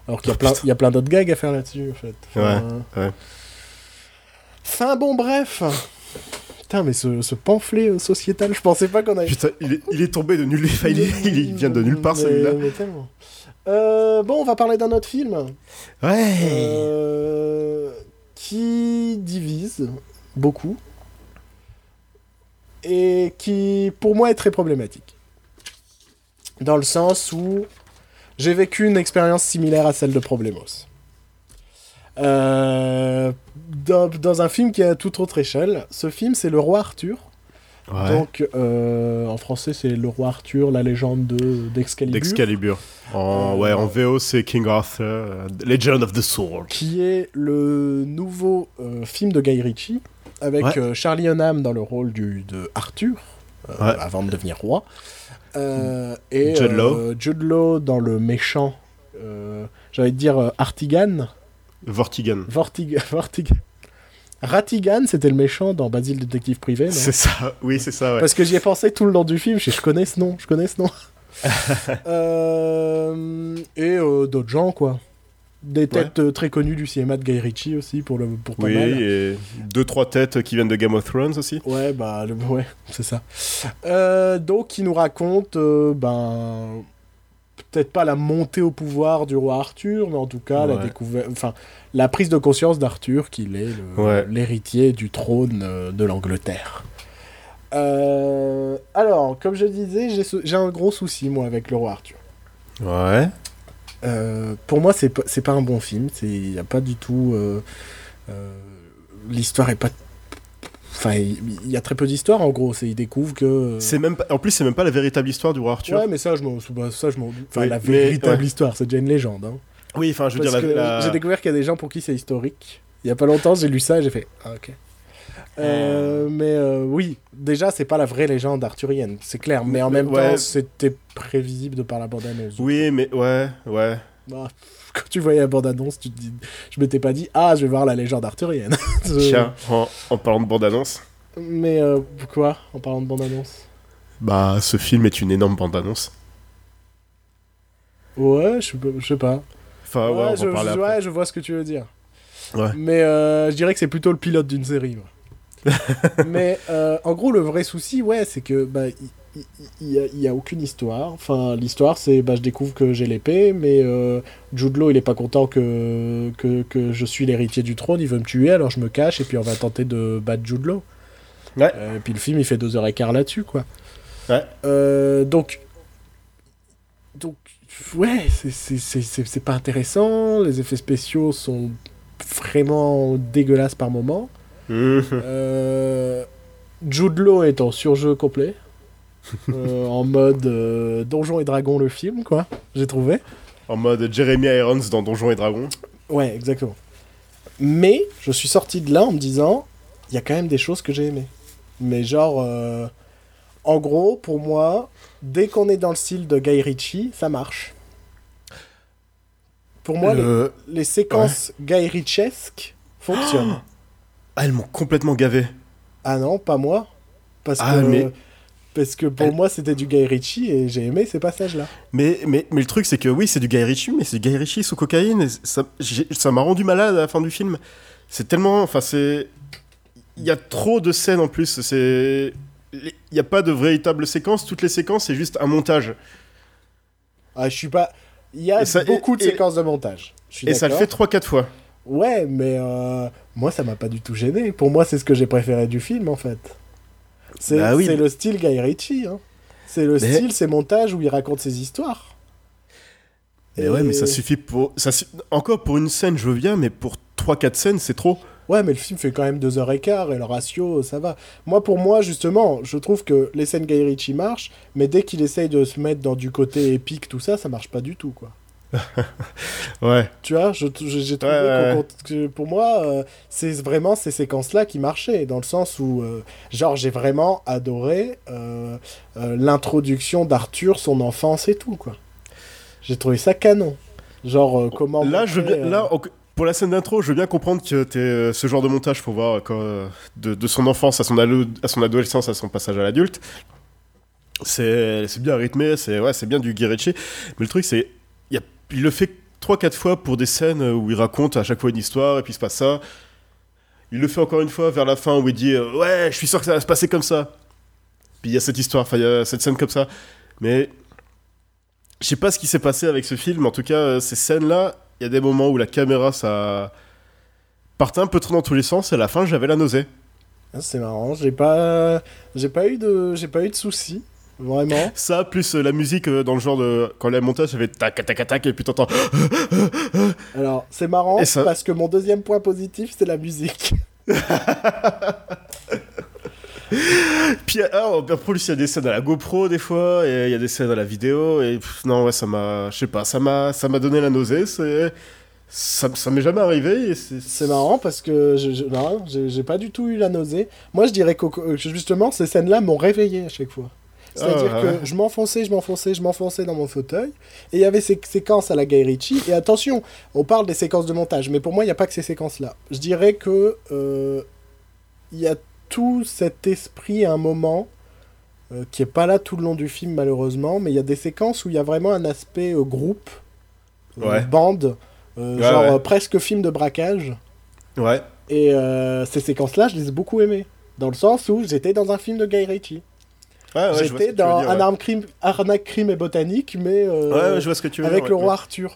Alors qu'il y a plein, il y a plein d'autres gags à faire là-dessus, en fait. Enfin, ouais. Enfin, bon, bref. Putain, mais ce, ce pamphlet euh, sociétal, je pensais pas qu'on avait... Putain, il est, il est tombé de nulle enfin, il, est- il vient de nulle part celui-là. Euh, bon, on va parler d'un autre film Ouais. euh, qui divise beaucoup et qui, pour moi, est très problématique. Dans le sens où j'ai vécu une expérience similaire à celle de Problemos. Euh, dans, dans un film qui est à toute autre échelle. Ce film, c'est Le Roi Arthur, Ouais. Donc, euh, en français, c'est Le Roi Arthur, la légende de- d'Excalibur. D'Excalibur. En, Euh, ouais, en VO, c'est King Arthur, Legend of the Sword. qui est le nouveau film de Guy Ritchie, avec Ouais. euh, Charlie Hunnam dans le rôle du, de Arthur, euh, Ouais. avant de devenir roi, Euh, et Jude Law. Jude Law dans le méchant, j'allais dire Artigan, Vortigan. Vortig, Vortig- Ratigan, c'était le méchant dans Basile Détective Privé, C'est ça, oui, c'est ça, ouais. Parce que j'y ai pensé tout le long du film, je, je connais ce nom, je connais ce nom. Euh, et euh, d'autres gens, quoi. Des têtes euh, très connues du cinéma de Guy Ritchie aussi, pour, le, pour pas Oui, mal. et deux, trois têtes qui viennent de Game of Thrones aussi. Ouais, bah, le- ouais, c'est ça. Euh, donc, il nous raconte, euh, ben, peut-être pas la montée au pouvoir du roi Arthur, mais en tout cas, la découverte, enfin, la prise de conscience d'Arthur qu'il est Ouais. l'héritier du trône euh, de l'Angleterre. Alors, comme je disais, j'ai un gros souci, moi, avec le roi Arthur. Ouais. Euh, pour moi, c'est pas, c'est pas un bon film. Il n'y a pas du tout. euh, euh, L'histoire est pas. Enfin, il y, a très peu d'histoire en gros. Il découvre que. C'est même pas... En plus, c'est même pas la véritable histoire du roi Arthur. Ouais, mais ça, je m'en. bah, ça, je m'en. Enfin, Oui, la mais- véritable ouais. histoire, c'est déjà une légende. Hein. Oui, enfin, je veux Parce dire, la... j'ai découvert qu'il y a des gens pour qui c'est historique. Il y a pas longtemps, j'ai lu ça et j'ai fait. Ah, ok. Euh, Mais euh, oui, déjà, c'est pas la vraie légende arthurienne, c'est clair. Mais en même Ouais. temps, c'était prévisible de par la bande-annonce. Oui, mais ouais, ouais. Bah, quand tu voyais la bande-annonce, tu te dis... je m'étais pas dit ah je vais voir la légende arthurienne. Tiens, en, en parlant de bande-annonce, Mais euh, quoi en parlant de bande-annonce? Bah, ce film est une énorme bande-annonce. Ouais, je, je sais pas. Enfin, Ah ouais, on va je, je- après. ouais, je vois ce que tu veux dire. Ouais. Mais euh, je dirais que c'est plutôt le pilote d'une série. moi. Mais euh, en gros, le vrai souci, ouais, c'est que bah, il il- il y, a- y a aucune histoire. Enfin, l'histoire, c'est bah, je découvre que j'ai l'épée, mais euh, Jude Law, il est pas content que, que, que je suis l'héritier du trône, il veut me tuer, alors je me cache et puis on va tenter de battre Jude Law. Ouais. Euh, et puis le film, il fait deux heures et quart là-dessus, quoi. Ouais. Euh, donc, donc, ouais, c'est pas intéressant. Les effets spéciaux sont vraiment dégueulasses par moment. Euh, Jude Law est en surjeu complet. Euh, en mode euh, Donjons et Dragons, le film, quoi, j'ai trouvé. En mode Jeremy Irons dans Donjons et Dragons. Ouais, exactement. Mais je suis sorti de là en me disant, il y a quand même des choses que j'ai aimées. Mais genre, euh, en gros, pour moi, dès qu'on est dans le style de Guy Ritchie, ça marche. Pour moi, les- Le- les, séquences Guy Ritchiesques fonctionnent. Ah, elles m'ont complètement gavé. Ah non, pas moi. Parce Ah, que, mais- parce que pour Elle- moi, c'était du Guy Ritchie et j'ai aimé ces passages-là. Mais, mais, mais le truc, c'est que oui, c'est du Guy Ritchie, mais c'est du Guy Ritchie sous cocaïne. Et ça m'a rendu malade à la fin du film. C'est tellement. Enfin, c'est. Il y a trop de scènes en plus. C'est. Il n'y a pas de véritable séquence. Toutes les séquences, c'est juste un montage. Ah, je suis pas. Il y a ça- beaucoup de et- séquences de montage. Et ça le fait 3-4 fois. Ouais, mais euh, moi, ça m'a pas du tout gêné. Pour moi, c'est ce que j'ai préféré du film, en fait. C'est Bah oui, c'est mais- le style Guy Ritchie. Hein. C'est le Mais- style, ces montages où il raconte ses histoires. Mais Et- ouais, mais ça suffit pour. Ça, su- Encore pour une scène, je veux bien, mais pour 3-4 scènes, c'est trop. Ouais, mais le film fait quand même deux heures et quart et le ratio, ça va. Moi, pour moi, justement, je trouve que les scènes Guy Ritchie marchent, mais dès qu'il essaye de se mettre dans du côté épique, tout ça, ça marche pas du tout, quoi. Ouais. Tu vois, j'ai trouvé Ouais, ouais, que pour moi, euh, c'est vraiment ces séquences-là qui marchaient, dans le sens où, euh, genre, j'ai vraiment adoré euh, l'introduction d'Arthur, son enfance et tout, quoi. J'ai trouvé ça canon. Genre, comment... Là, je veux montrer, bien, là, pour la scène d'intro, je veux bien comprendre que euh, ce genre de montage pour voir quand, de, de son enfance à son, à son adolescence à son passage à l'adulte. C'est bien rythmé, c'est ouais, bien du Guy Ritchie. Mais le truc, c'est il le fait 3-4 fois pour des scènes où il raconte à chaque fois une histoire et puis se passe ça. Il le fait encore une fois vers la fin où il dit euh, Ouais, je suis sûr que ça va se passer comme ça. Puis il y a cette histoire, enfin, il y a cette scène comme ça. Mais je sais pas ce qui s'est passé avec ce film, en tout cas, euh, ces scènes-là, il y a des moments où la caméra, ça partait un peu trop dans tous les sens, et à la fin, j'avais la nausée. ah, C'est marrant, j'ai pas... J'ai pas eu de... J'ai pas eu de soucis, vraiment? Ça, plus euh, la musique euh, dans le genre de... Quand la montage, ça fait tac, tac, tac, et puis t'entends... Alors, c'est marrant ça- parce que mon deuxième point positif, c'est la musique. Puis, ah, en plus, il y a des scènes à la GoPro des fois, et il y a des scènes à la vidéo, et pff, non, ouais, ça m'a, je sais pas, ça m'a, donné la nausée, c'est, ça, ça m'est jamais arrivé, c'est, marrant parce que je, je- non, j'ai pas du tout eu la nausée. Moi, je dirais que justement, ces scènes-là m'ont réveillé à chaque fois. C'est-à-dire Ah, que je m'enfonçais, je m'enfonçais, je m'enfonçais dans mon fauteuil. Et il y avait ces séquences à la Guy Ritchie. Et attention, on parle des séquences de montage, mais pour moi, il n'y a pas que ces séquences-là. Je dirais que euh, il y a tout cet esprit à un moment euh, qui est pas là tout le long du film, malheureusement. Mais il y a des séquences où il y a vraiment un aspect euh, groupe, Ouais. bande, Ouais, genre ouais. presque film de braquage. ouais, Et ces séquences-là, je les ai beaucoup aimées. Dans le sens où j'étais dans un film de Guy Ritchie. Ouais, ouais, j'étais dans dire, un arme crime, arnaque, crime et botanique, mais euh, je vois ce que tu veux avec dire, le roi. Arthur.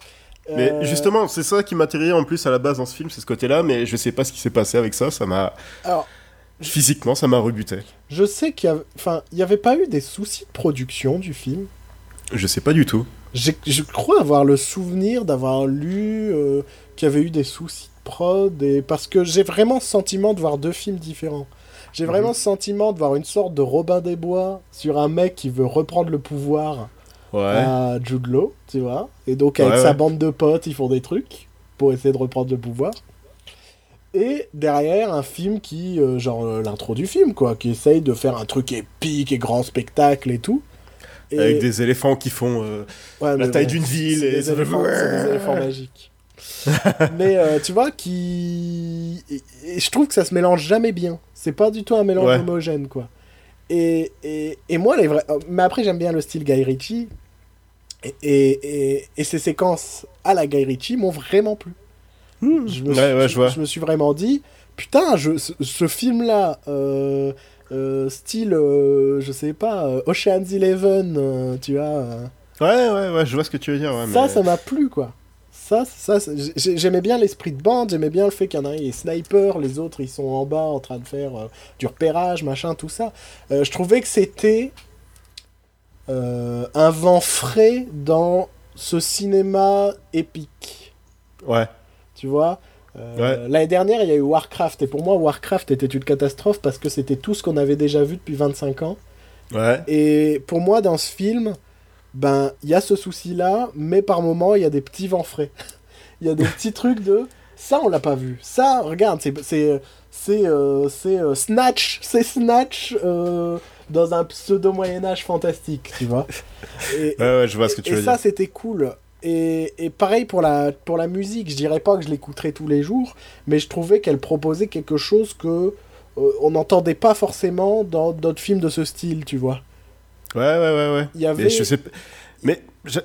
Mais Euh, justement, c'est ça qui m'atterrit en plus à la base dans ce film, c'est ce côté-là, mais je sais pas ce qui s'est passé avec ça, ça m'a, Alors, physiquement, ça m'a rebuté. je sais qu'il y a... Enfin, il n'y avait pas eu des soucis de production du film. Je sais pas du tout. Je crois avoir le souvenir d'avoir lu euh, qu'il y avait eu des soucis de prod, et... parce que j'ai vraiment ce sentiment de voir deux films différents. J'ai Mhm. vraiment ce sentiment de voir une sorte de Robin des Bois sur un mec qui veut reprendre le pouvoir Ouais. à Jude Law, tu vois. Et donc avec Ouais, sa ouais. bande de potes, ils font des trucs pour essayer de reprendre le pouvoir. Et derrière, un film qui, euh, genre euh, l'intro du film, quoi, qui essaye de faire un truc épique et grand spectacle et tout. Et... Avec des éléphants qui font euh, Ouais, la taille bon, d'une ville et des éléphants, des éléphants magiques. mais euh, tu vois, qui. Et, et je trouve que ça se mélange jamais bien. C'est pas du tout un mélange Ouais. homogène, quoi. Et, et, et moi, les vrais. euh, Mais après, j'aime bien le style Guy Ritchie. Et, et, et, et ces séquences à la Guy Ritchie m'ont vraiment plu. Je me, Ouais, suis, ouais, je vois. je me suis vraiment dit, putain, je, ce, ce film-là, euh, euh, style, euh, je sais pas, euh, Ocean's Eleven, euh, tu vois. euh, Ouais, ouais, ouais, je vois ce que tu veux dire. Ouais, ça, mais- ça m'a plu, quoi. Ça, ça, ça- j'ai- j'aimais bien l'esprit de bande, j'aimais bien le fait qu'il y en a un, il est sniper, les autres, ils sont en bas en train de faire euh, du repérage, machin, tout ça. Euh, je trouvais que c'était euh, un vent frais dans ce cinéma épique, Ouais. tu vois. L'année dernière, il y a eu Warcraft, et pour moi, Warcraft était une catastrophe parce que c'était tout ce qu'on avait déjà vu depuis 25 ans. Ouais. Et pour moi, dans ce film, ben, il y a ce souci-là, mais par moments, il y a des petits vents frais. Il y a des petits trucs de. Ça, on l'a pas vu. Ça, regarde, c'est. C'est. C'est. euh, euh, Snatch. C'est Snatch euh, dans un pseudo-Moyen-Âge fantastique, tu vois. Et, Ouais, ouais, je vois ce que tu et veux ça, dire. c'était cool. Et, et pareil pour la, pour la musique, je dirais pas que je l'écouterais tous les jours, mais je trouvais qu'elle proposait quelque chose que on n'entendait pas forcément dans d'autres films de ce style, tu vois. Ouais, ouais, ouais, ouais. Il y avait... Mais je sais pas. Mais je-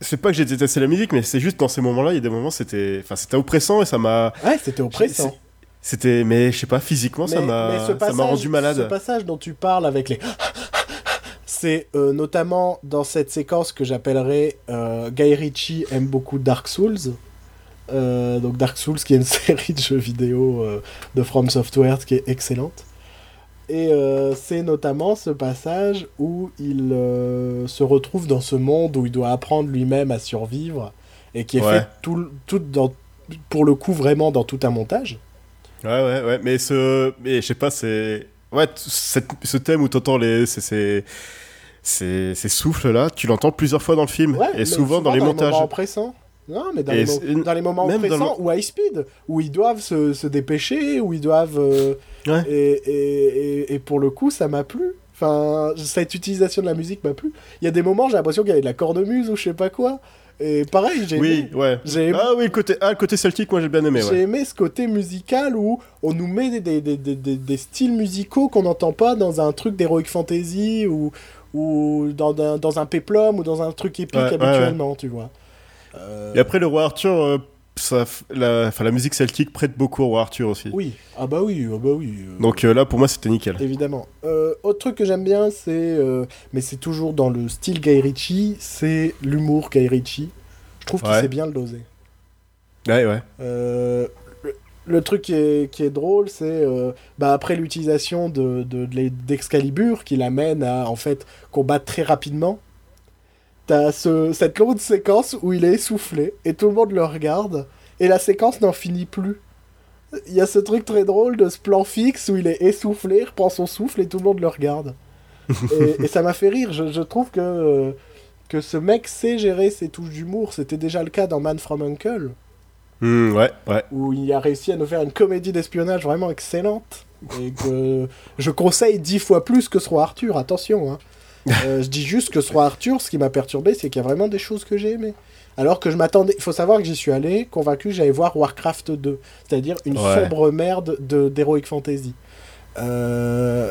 c'est pas que j'ai détesté la musique, mais c'est juste dans ces moments-là, il y a des moments, c'était, enfin, c'était oppressant et ça m'a, Ouais, c'était oppressant. c'était, mais je sais pas, physiquement, ça m'a, ce ça rendu Ce malade. passage dont tu parles avec les... C'est euh, notamment dans cette séquence que j'appellerais euh, Guy Ritchie aime beaucoup Dark Souls. Euh, donc Dark Souls qui est une série de jeux vidéo de From Software qui est excellente. Et euh, c'est notamment ce passage où il euh, se retrouve dans ce monde où il doit apprendre lui-même à survivre et qui est Ouais. fait tout, tout dans, pour le coup vraiment dans tout un montage. Ouais, ouais, ouais. Mais ce, mais je sais pas, c'est, ouais, cette- ce thème où t'entends les, c'est, c'est, ces, ces souffles-là, tu l'entends plusieurs fois dans le film Ouais, et souvent dans les montages. moments oppressants. Non, mais dans, les, mo- c'est- dans les moments dans le- ou high speed, où ils doivent se, se dépêcher, où ils doivent. euh, Ouais. et, et, et, et pour le coup, ça m'a plu. Enfin, cette utilisation de la musique m'a plu. Il y a des moments, j'ai l'impression qu'il y avait de la cornemuse ou je sais pas quoi. Et pareil, j'ai Oui, aimé, ouais. aimé, Ah oui, le côté, ah, le côté celtique, moi j'ai bien aimé, j'ai ouais. aimé ce côté musical où on nous met des, des, des, des, styles musicaux qu'on n'entend pas dans un truc d'heroic fantasy ou, ou dans, un, dans un peplum ou dans un truc épique ouais, habituellement, tu vois. Et après, le roi Arthur, euh, ça, la, musique celtique prête beaucoup au roi Arthur aussi. Oui, ah bah oui, ah bah oui. euh, Donc euh, là, pour moi, c'était nickel. Évidemment. Euh, autre truc que j'aime bien, c'est. mais c'est toujours dans le style Guy Ritchie, c'est l'humour Guy Ritchie. Je trouve qu'il Ouais. sait bien le doser. Ouais, ouais. Le, le truc qui est, qui est drôle, c'est. bah, après l'utilisation de, de, de les- d'Excalibur, qui l'amène à, en fait, combattre très rapidement. T'as ce, cette longue séquence où il est essoufflé et tout le monde le regarde et la séquence n'en finit plus. il y a ce truc très drôle de ce plan fixe où il est essoufflé, il reprend son souffle et tout le monde le regarde. et, et ça m'a fait rire. Je, je trouve que, euh, que ce mec sait gérer ses touches d'humour. C'était déjà le cas dans Man from Uncle, Hmm, ouais, ouais. où il a réussi à nous faire une comédie d'espionnage vraiment excellente. Et que je conseille dix fois plus que ce roi Arthur, attention. Hein. Euh, je dis juste que ce roi Arthur, ce qui m'a perturbé, c'est qu'il y a vraiment des choses que j'ai aimées. Alors que je m'attendais. Il faut savoir que j'y suis allé convaincu que j'allais voir Warcraft 2, c'est-à-dire une Ouais. sombre merde de- d'Heroic Fantasy. Euh,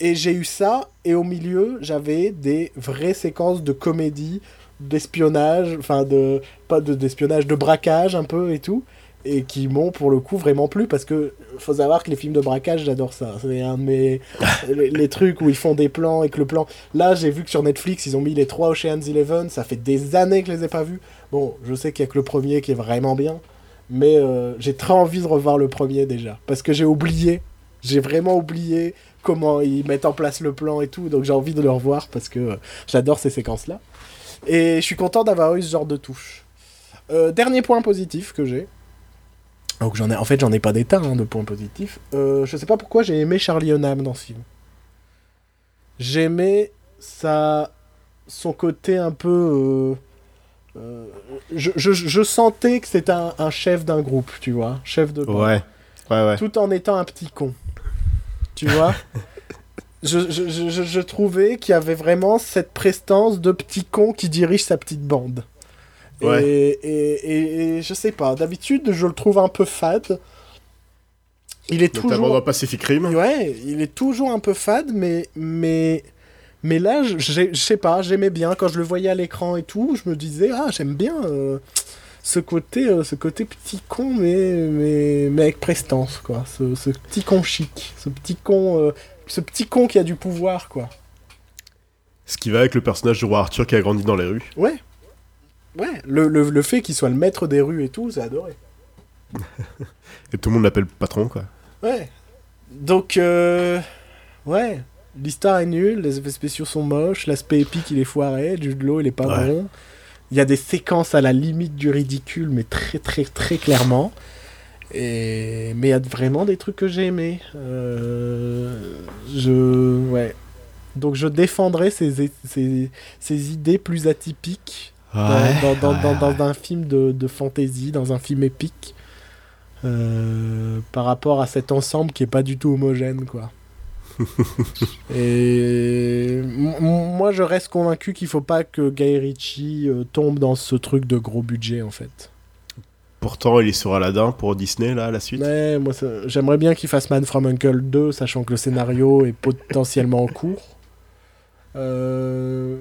Et j'ai eu ça, et au milieu, j'avais des vraies séquences de comédie, d'espionnage, enfin de. pas de d'espionnage, de braquage un peu et tout, et qui m'ont pour le coup vraiment plu parce que faut savoir que les films de braquage, j'adore ça. C'est un de mes. les, les trucs où ils font des plans et que le plan. Là, j'ai vu que sur Netflix, ils ont mis les trois Ocean's Eleven, ça fait des années que je les ai pas vus. Bon, je sais qu'il y a que le premier qui est vraiment bien, mais euh, j'ai très envie de revoir le premier déjà parce que j'ai oublié. J'ai vraiment oublié comment ils mettent en place le plan et tout, donc j'ai envie de le revoir parce que euh, j'adore ces séquences-là. Et je suis content d'avoir eu ce genre de touche. Euh, dernier point positif que j'ai. Donc j'en ai, en fait, j'en ai pas des tas hein, de points positifs. Euh, je sais pas pourquoi j'ai aimé Charlie Hunnam dans ce film. J'aimais sa, son côté un peu. euh, euh, je, je- je sentais que c'était un, un chef d'un groupe, tu vois, chef de bande Ouais. Ouais, ouais. tout en étant un petit con. Tu vois je, je, je, je- je trouvais qu'il y avait vraiment cette prestance de petit con qui dirige sa petite bande. Et- Ouais. Et, et, et je sais pas, d'habitude je le trouve un peu fade. Il est Notamment toujours. dans Pacific Rim. Ouais, il est toujours un peu fade, mais, mais, mais là, je sais pas, j'aimais bien. Quand je le voyais à l'écran et tout, je me disais, ah, j'aime bien euh, ce, côté, euh, ce côté petit con, mais, mais, mais avec prestance, quoi. Ce, ce petit con chic, ce petit con, euh, ce petit con qui a du pouvoir, quoi. Ce qui va avec le personnage du roi Arthur qui a grandi dans les rues. Ouais. Ouais, le, le, le fait qu'il soit le maître des rues et tout, c'est adoré. Et tout le monde l'appelle patron, quoi. Ouais. Donc, euh, ouais. L'histoire est nulle, les effets spéciaux sont moches, l'aspect épique il est foiré, Jude Law il est pas Ouais. bon. Il y a des séquences à la limite du ridicule, mais très très très clairement. Et... Mais il y a vraiment des trucs que j'ai aimés. Euh, Je... Ouais. Donc je défendrai ces, ces, ces idées plus atypiques dans, dans, dans, dans- dans un film de, de fantasy, dans un film épique, euh, par rapport à cet ensemble qui est pas du tout homogène, quoi. Et moi, je reste convaincu qu'il faut pas que Guy Ritchie euh, tombe dans ce truc de gros budget, en fait. Pourtant, il est sur Aladdin pour Disney, là, à la suite. Mais moi, ça- j'aimerais bien qu'il fasse Man from Uncle 2, sachant que le scénario est potentiellement en cours. Euh,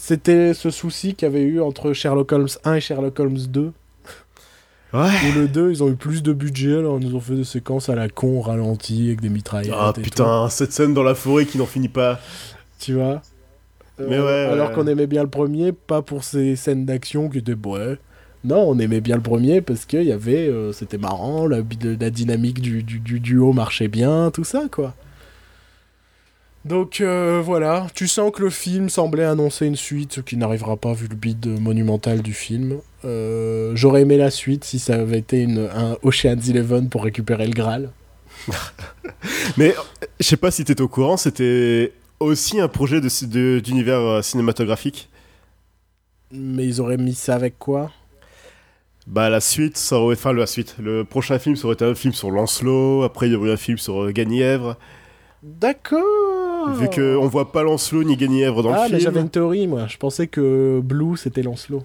C'était ce souci qu'il y avait eu entre Sherlock Holmes 1 et Sherlock Holmes 2. Ouais. Où le 2, ils ont eu plus de budget, alors ils nous ont fait des séquences à la con, ralenti, avec des mitraillettes. Ah et putain, cette scène dans la forêt qui n'en finit pas. tu vois? Mais ouais, Alors ouais. qu'on aimait bien le premier, pas pour ces scènes d'action qui étaient ouais. Non, on aimait bien le premier parce qu'il y avait. euh, C'était marrant, la, la dynamique du, du, du duo marchait bien, tout ça, quoi. Donc euh, voilà, tu sens que le film semblait annoncer une suite, ce qui n'arrivera pas vu le bid monumental du film. Euh, J'aurais aimé la suite si ça avait été une, un Ocean's Eleven pour récupérer le Graal. Mais je sais pas si t'étais au courant, c'était aussi un projet de- de- d'univers euh, cinématographique. Mais ils auraient mis ça avec quoi? Bah la suite, ça aurait... Enfin, la suite. Le prochain film, ça aurait été un film sur Lancelot. Après, il y aurait eu un film sur Guenièvre. D'accord Vu qu'on voit pas Lancelot ni Guenièvre dans Ah, le mais film. j'avais une théorie, moi. Je pensais que Blue, c'était Lancelot.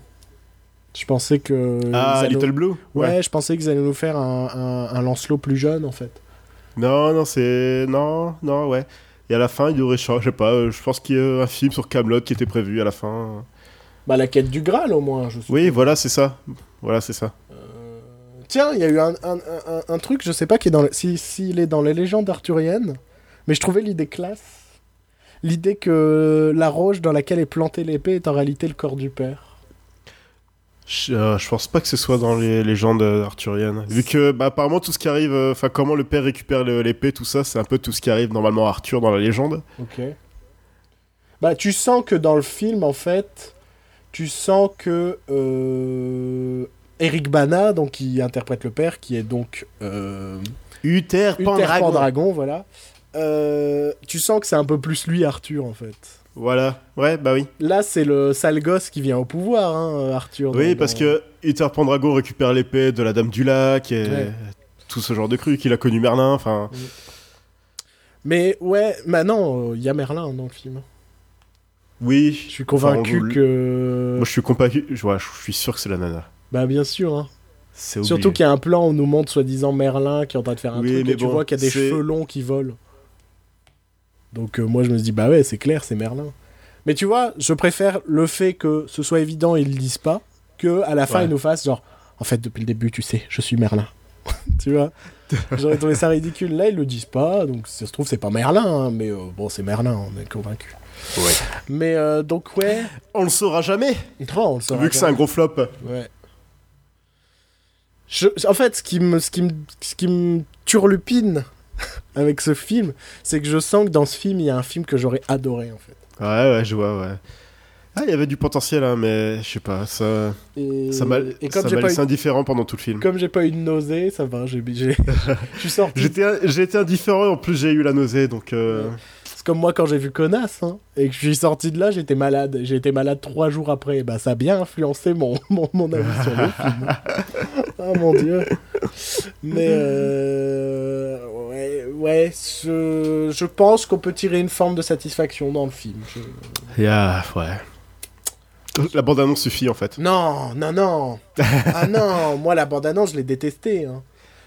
Je pensais que... Ah, Little Blue? Ouais, je pensais qu'ils allaient nous faire un, un, un Lancelot plus jeune, en fait. Non, non, c'est. Non, non, ouais. Et à la fin, il y aurait, je sais pas, euh, je pense qu'il y a un film sur Camelot qui était prévu à la fin. Bah, la quête du Graal, au moins, je suppose. Oui, voilà, c'est ça. Voilà, c'est ça. Euh, Tiens, il y a eu un, un, truc, je sais pas qui est dans le- si s'il est dans les légendes arthuriennes, mais je trouvais l'idée classe. L'idée que la roche dans laquelle est plantée l'épée est en réalité le corps du père. Je, euh, je pense pas que ce soit dans les légendes arthuriennes. Vu que, bah, apparemment, tout ce qui arrive, euh, enfin, comment le père récupère l'épée, tout ça, c'est un peu tout ce qui arrive normalement à Arthur dans la légende. Ok. Bah, tu sens que dans le film, en fait, tu sens que euh, Eric Bana, donc qui interprète le père, qui est donc euh, Uther Uther Pendragon. Pendragon, voilà. Euh, tu sens que c'est un peu plus lui, Arthur, en fait. Voilà, ouais, bah oui. Là, c'est le sale gosse qui vient au pouvoir, hein, Arthur. Oui, dans- parce dans- que Uther Pendragon récupère l'épée de la Dame du Lac et Ouais. tout ce genre de cru qu'il a connu Merlin, enfin... Mais ouais, maintenant, il y a Merlin dans le film. Oui. Je suis convaincu Enfin, que... Moi, je suis convaincu, je, ouais, je suis sûr que c'est la nana. Bah bien sûr, hein. Surtout qu'il y a un plan où on nous montre soi-disant Merlin qui est en train de faire un Oui, truc et tu vois qu'il y a des cheveux longs qui volent. Donc euh, moi je me dis bah ouais c'est clair c'est Merlin. Mais tu vois je préfère le fait que ce soit évident et ils le disent pas que à la fin Ouais. ils nous fassent genre en fait depuis le début tu sais je suis Merlin. tu vois? J'aurais trouvé ça ridicule. Là ils le disent pas donc si ça se trouve c'est pas Merlin hein, mais euh, bon c'est Merlin on est convaincu. Ouais. Mais euh, donc ouais On le saura jamais, non, on le saura vu que c'est un gros flop. Ouais. Je, en fait, ce qui me, ce qui me, ce qui me turlupine avec ce film, c'est que je sens que dans ce film, il y a un film que j'aurais adoré, en fait. Ouais, ouais, je vois, ouais. Ah, il y avait du potentiel, hein, mais je sais pas, ça, Et, ça m'a et comme ça j'ai m'a pas, laissé eu, indifférent pendant tout le film. comme j'ai pas eu de nausée, ça va, j'ai, j'ai- je suis sorti. J'étais indifférent, en plus j'ai eu la nausée, donc... euh, C'est comme moi quand j'ai vu Connasse, hein, et que je suis sorti de là, j'étais malade. J'ai été malade trois jours après. Bah, ça a bien influencé mon, mon, mon avis sur le film. Ah mon dieu. Mais euh, ouais, ouais je, je pense qu'on peut tirer une forme de satisfaction dans le film. Je- Yeah, ouais. La bande-annonce suffit, en fait. Non, non, non. ah non, moi la bande-annonce, je l'ai détestée. Hein.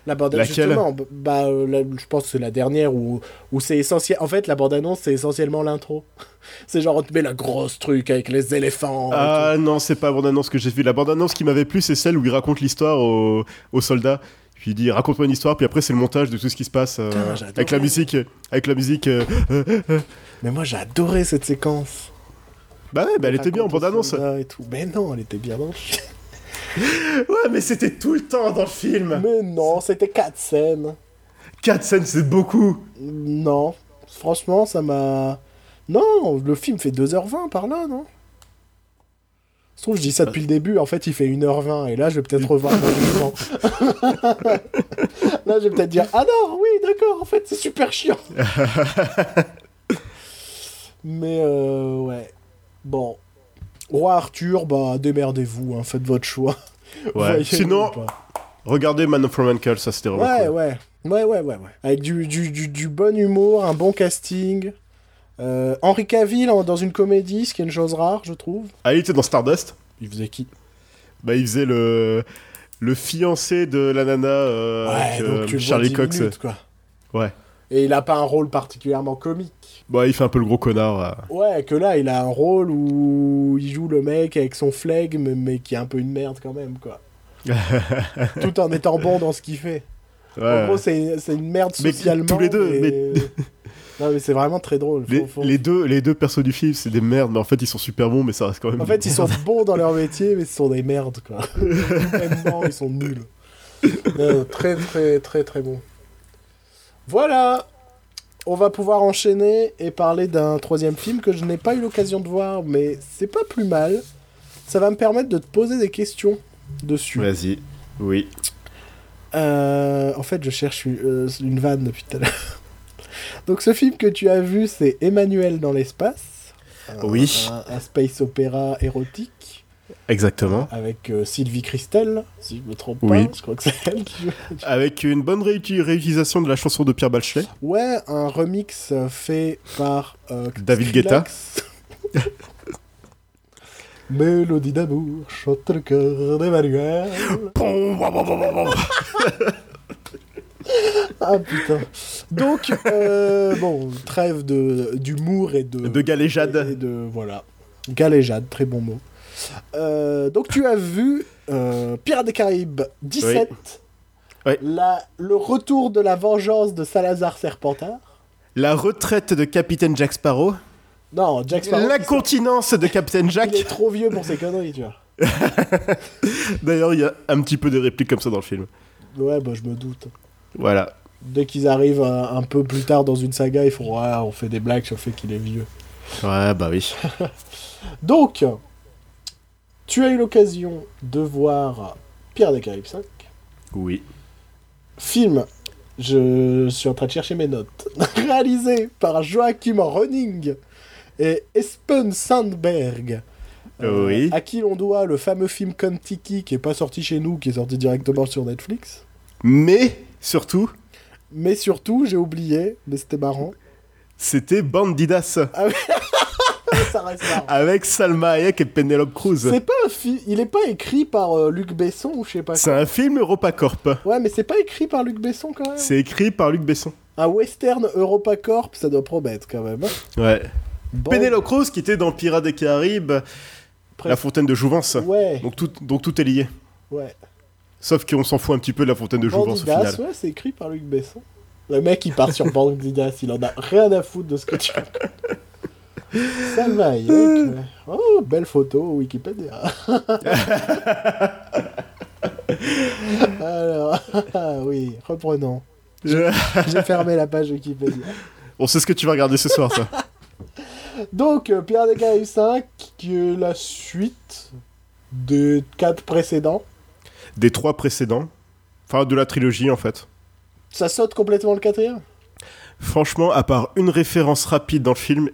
La bande Laquelle justement, bah, euh, la- je pense que c'est la dernière où, où c'est essentiel. En fait, la bande-annonce, c'est essentiellement l'intro. c'est genre, on te met la grosse truc avec les éléphants. Ah non, c'est pas la bande-annonce que j'ai vue. La bande-annonce qui m'avait plu, c'est celle où il raconte l'histoire aux, aux soldats. Puis il dit raconte-moi une histoire, puis après c'est le montage de tout ce qui se passe euh, Putain, j'adorais. avec la musique, avec la musique. euh. Mais moi, j'ai adoré cette séquence. Bah ouais, bah elle était bien en bande-annonce. soldats Et tout. Mais non, elle était bien dans le film. Ouais, mais c'était tout le temps dans le film. Mais non, c'était quatre scènes. 4 scènes, c'est beaucoup. Non, franchement, ça m'a. Non, le film fait 2h20 par là, non? Je trouve, je dis ça depuis le début, en fait, il fait 1h20, et là, je vais peut-être revoir mon jugement. là, je vais peut-être dire Ah non, oui, d'accord, en fait, c'est super chiant. Mais, euh, ouais. Bon. Roi Arthur, bah, démerdez-vous, hein, faites votre choix. Ouais. Sinon, regardez Man of Uncle, ça c'était vraiment Ouais, cool. ouais. Ouais, ouais, ouais, ouais. Avec du, du, du, du bon humour, un bon casting. Euh, Henri Cavill en- dans une comédie, ce qui est une chose rare, je trouve. Ah, il était dans Stardust. Il faisait qui? Bah, il faisait le le fiancé de la nana euh, avec, euh, tu le vois Charlie 10 Cox. minutes, quoi. Ouais. Et il a pas un rôle particulièrement comique. Bah, il fait un peu le gros connard. euh. Ouais, que là, il a un rôle où il joue le mec avec son flegme, mais qui est un peu une merde quand même, quoi. Tout en étant bon dans ce qu'il fait. En Ouais. gros, c'est c'est une merde Mais socialement. tous les deux, mais- non, mais c'est vraiment très drôle. Faut- Les, faut- les deux, les deux persos du film, c'est des merdes, mais en fait, ils sont super bons, mais ça reste quand même. En fait, ils sont bons dans leur métier, mais ce sont des merdes, quoi. Humainement, ils sont nuls. Non, très, très, très, très bons. Voilà On va pouvoir enchaîner et parler d'un troisième film que je n'ai pas eu l'occasion de voir, mais c'est pas plus mal. Ça va me permettre de te poser des questions dessus. Vas-y. Oui. Euh, en fait, je cherche une, euh, une vanne depuis tout à l'heure. Donc, ce film que tu as vu, c'est Emmanuel dans l'espace. Un- Oui. Un, un space opéra érotique Exactement. avec euh, Sylvie Christel, si je me trompe Oui. pas. Je crois que c'est elle qui joue. Avec une bonne réuti- réutilisation de la chanson de Pierre Bachelet. Ouais, un remix euh, fait par euh, David Skrillex. Mélodie d'amour, chante le cœur d'Emmanuel. Ah putain. Donc, euh, bon, trêve de- d'humour et de. De galéjade. Et de. Voilà. Galéjade, très bon mot. Euh, donc, tu as vu euh, Pirates des Caraïbes 17. Oui. La, le retour de la vengeance de Salazar Serpentard. La retraite de Capitaine Jack Sparrow. Non, Jack Sparrow. La il sort- continence de Capitaine Jack. Il est trop vieux pour ces conneries, tu vois. D'ailleurs, il y a un petit peu de répliques comme ça dans le film. Ouais, bah, je me doute. Voilà. Dès qu'ils arrivent un, un peu plus tard dans une saga, ils font Ouais, on fait des blagues sur le fait qu'il est vieux. Ouais, bah oui. Donc, tu as eu l'occasion de voir Pierre des Caraïbes 5. Oui. Film, je suis en train de chercher mes notes. Réalisé par Joachim Ronning et Espen Sandberg. Euh, Oui. À qui l'on doit le fameux film Kon-Tiki qui est pas sorti chez nous, qui est sorti directement sur Netflix. Mais, surtout, Mais surtout, j'ai oublié, mais c'était marrant. c'était Bandidas Ça reste avec Salma Hayek et Penelope Cruz. C'est pas un film, il est pas écrit par euh, Luc Besson ou je sais pas. C'est un film EuropaCorp. Ouais, mais c'est pas écrit par Luc Besson quand même. C'est écrit par Luc Besson. Un western EuropaCorp, ça doit promettre quand même. hein. Ouais. Bon, Penelope Cruz qui était dans Pirates des Caraïbes. La Fontaine de Jouvence. Ouais, Donc tout, donc tout est lié. ouais. Sauf qu'on s'en fout un petit peu de La Fontaine de Jouvence au final. ouais, c'est écrit par Luc Besson. Le mec, il part sur Bandidas, il en a rien à foutre de ce que tu Salma Hayek, ouais. Oh, belle photo, Wikipédia. Alors, oui, reprenons. Je- J'ai fermé la page Wikipédia. On sait ce que tu vas regarder ce soir, ça. Donc, euh, Pierre des Caraïbes 5, qui est la suite des quatre précédents. Des trois précédents. Enfin, de la trilogie, en fait. Ça saute complètement le quatrième? Franchement, à part une référence rapide dans le film,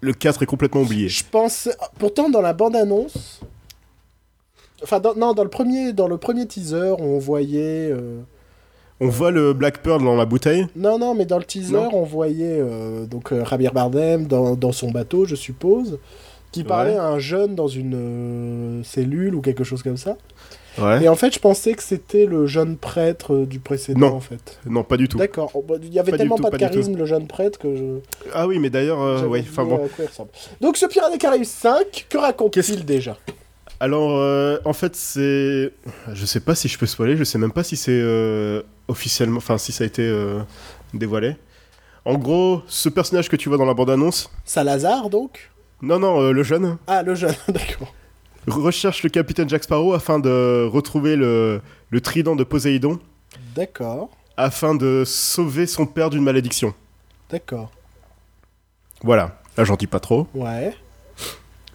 le 4 est complètement oublié. Je pense. Pourtant, dans la bande-annonce. Enfin, dans- non, dans le premier, dans le premier teaser, on voyait. euh, On voit le Black Pearl dans la bouteille? Non, non, mais dans le teaser, Non. on voyait euh, donc euh, Javier Bardem dans, dans son bateau, je suppose, qui parlait Ouais. à un jeune dans une euh, cellule ou quelque chose comme ça. Ouais. Et en fait, je pensais que c'était le jeune prêtre euh, du précédent, Non. en fait. Non, pas du tout. D'accord. Il y avait Pas tellement tout, pas de pas charisme, le jeune prêtre, que je. Ah oui, mais d'ailleurs, euh, ouais, enfin bon. Donc, ce Pirate des Caraïbes 5, que raconte-t-il déjà? Alors, euh, en fait, c'est. Je sais pas si je peux spoiler, je sais même pas si c'est euh, officiellement. Enfin, si ça a été euh, dévoilé. En gros, ce personnage que tu vois dans la bande-annonce. Salazar, donc? Non, non, le jeune. Ah, le jeune, d'accord. Recherche le capitaine Jack Sparrow afin de retrouver le, le trident de Poséidon. D'accord, Afin de sauver son père d'une malédiction. d'accord. Voilà. Là, j'en dis pas trop. Ouais.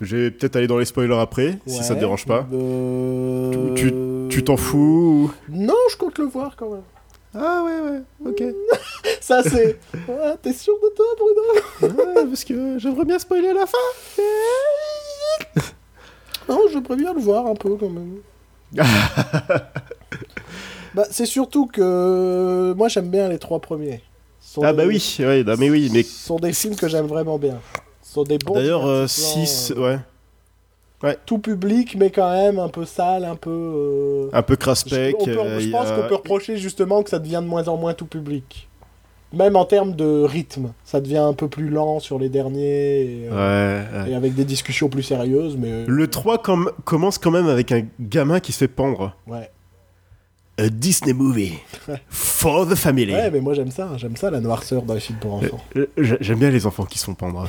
Je vais peut-être aller dans les spoilers après, si ça te dérange pas. Euh, Tu- Tu t'en fous ou- Non, je compte le voir quand même. Ah ouais, ouais, ok. Ça, c'est. Ah, T'es sûr de toi, Bruno? Ouais, parce que j'aimerais bien spoiler à la fin. Non, je préfère le voir un peu quand même. bah, c'est surtout que moi j'aime bien les trois premiers. Sont Ah des- bah oui, ouais, non, mais oui, mais Ce sont des films que j'aime vraiment bien. Ce sont des bons. d'ailleurs divertissements, 6, euh, ouais, Tout public, mais quand même un peu sale, un peu. euh, un peu Je, craspec. on peut- euh, je y pense qu'on peut reprocher justement que ça devient de moins en moins tout public. Même en termes de rythme, ça devient un peu plus lent sur les derniers et, euh, Ouais, ouais. et avec des discussions plus sérieuses, mais Le 3 com- commence quand même avec un gamin qui se fait pendre. ouais. A Disney movie for the family. Ouais, mais moi j'aime ça, j'aime ça la noirceur dans les films pour enfants. Euh, j'ai- J'aime bien les enfants qui se font pendre.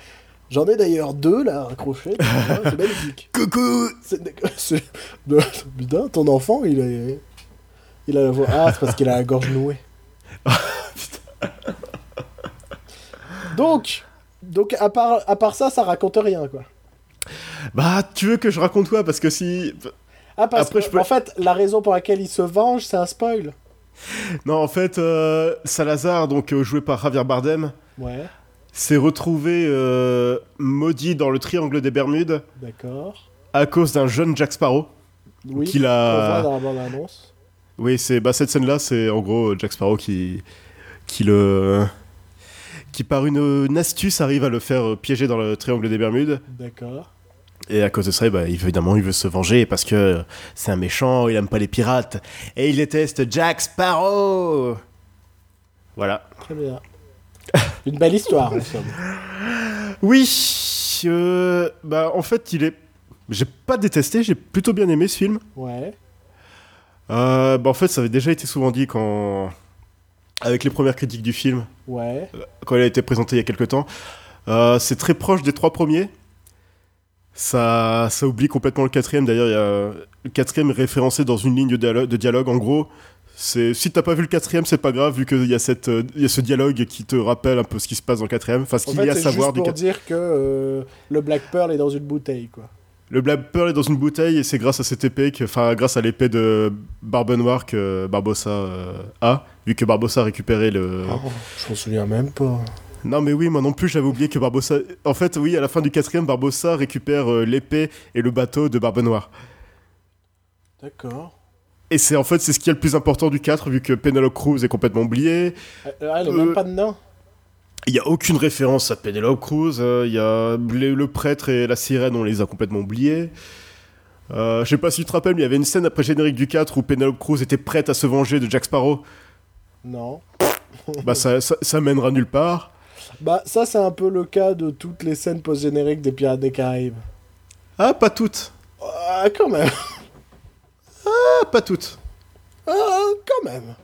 J'en ai d'ailleurs deux là accrochés, c'est magnifique. Coucou Putain, ton enfant il a, il a la voix. Ah, c'est parce qu'il a la gorge nouée. Donc, donc à part, à part ça, ça raconte rien quoi. Bah, tu veux que je raconte quoi? Parce que si. Ah, parce Après, que, je peux- en fait, la raison pour laquelle il se venge, c'est un spoil. Non, en fait, euh, Salazar, donc euh, joué par Javier Bardem, Ouais, s'est retrouvé euh, maudit dans le triangle des Bermudes d'accord. à cause d'un jeune Jack Sparrow. Oui, Qu'il on a- voit dans la bande-annonce. Oui, c'est bah, cette scène-là, c'est en gros Jack Sparrow qui, qui le. qui par une, une astuce arrive à le faire euh, piéger dans le triangle des Bermudes. D'accord. Et à cause de ça, bah, évidemment, il veut se venger parce que c'est un méchant, il aime pas les pirates. Et il déteste Jack Sparrow Voilà. Très bien. Une belle histoire, en somme. Oui euh, Bah, en fait, il est. J'ai pas détesté, j'ai plutôt bien aimé ce film. Ouais. Euh, bah, en fait, ça avait déjà été souvent dit quand. Avec les premières critiques du film, Ouais. quand il a été présenté il y a quelques temps. Euh, c'est très proche des trois premiers. Ça, ça oublie complètement le quatrième. D'ailleurs, il y a le quatrième est référencé dans une ligne de dialogue. De dialogue. En gros, c'est si t'as pas vu le quatrième, c'est pas grave vu qu'il y a cette, euh, il y a ce dialogue qui te rappelle un peu ce qui se passe dans le quatrième. Enfin, ce qu'il y a à savoir juste du pour quatrième. dire que euh, le Black Pearl est dans une bouteille, quoi. Le Black Pearl est dans une bouteille et c'est grâce à cette épée, que, enfin grâce à l'épée de Barbe Noire que Barbossa euh, a, vu que Barbossa a récupéré le. Oh, je m'en souviens même pas. Non mais oui, moi non plus j'avais oublié que Barbossa... En fait oui, à la fin du quatrième, Barbossa récupère euh, l'épée et le bateau de Barbe Noire. D'accord. Et c'est en fait c'est ce qui est le plus important du 4 vu que Penelope Cruz est complètement oubliée. Euh, elle est même pas dedans. Il n'y a aucune référence à Penelope Cruz. euh, Il y a le, le prêtre et la sirène, on les a complètement oubliés. Euh, je sais pas si tu te rappelles, mais il y avait une scène après générique du 4 où Penelope Cruz était prête à se venger de Jack Sparrow. Non. bah ça, ça, ça mènera nulle part. Bah, ça, c'est un peu le cas de toutes les scènes post-génériques des Pirates des Caraïbes. Ah, pas toutes. Ah, quand même. Ah, pas toutes. Ah, quand même.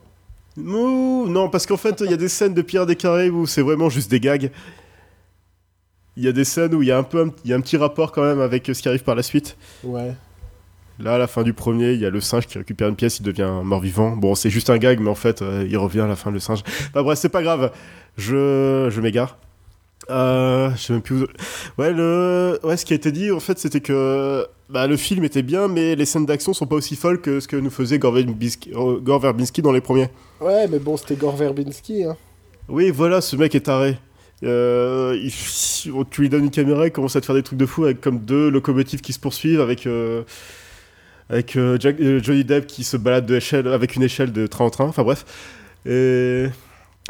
Non, parce qu'en fait, il y a des scènes de Pierre des Caraïbes où c'est vraiment juste des gags. Il y a des scènes où il y a un peu un, il y a un petit rapport quand même avec ce qui arrive par la suite. Ouais. Là, à la fin du premier, il y a le singe qui récupère une pièce, il devient mort-vivant. Bon, c'est juste un gag, mais en fait, euh, il revient à la fin, le singe. Bah bref, c'est pas grave. Je, je m'égare. Euh, je sais même plus où... Ouais, le... ouais, ce qui a été dit, en fait, c'était que bah, le film était bien, mais les scènes d'action sont pas aussi folles que ce que nous faisait Gore Verbinski, euh, Gore Verbinski dans les premiers. Ouais, mais bon, c'était Gore Verbinski, hein. Oui, voilà, ce mec est taré. Euh, il- tu lui donnes une caméra, il commence à te faire des trucs de fou avec comme deux locomotives qui se poursuivent, avec, euh, avec euh, Jack- Johnny Depp qui se balade de échelle, avec une échelle de train en train, enfin bref. Et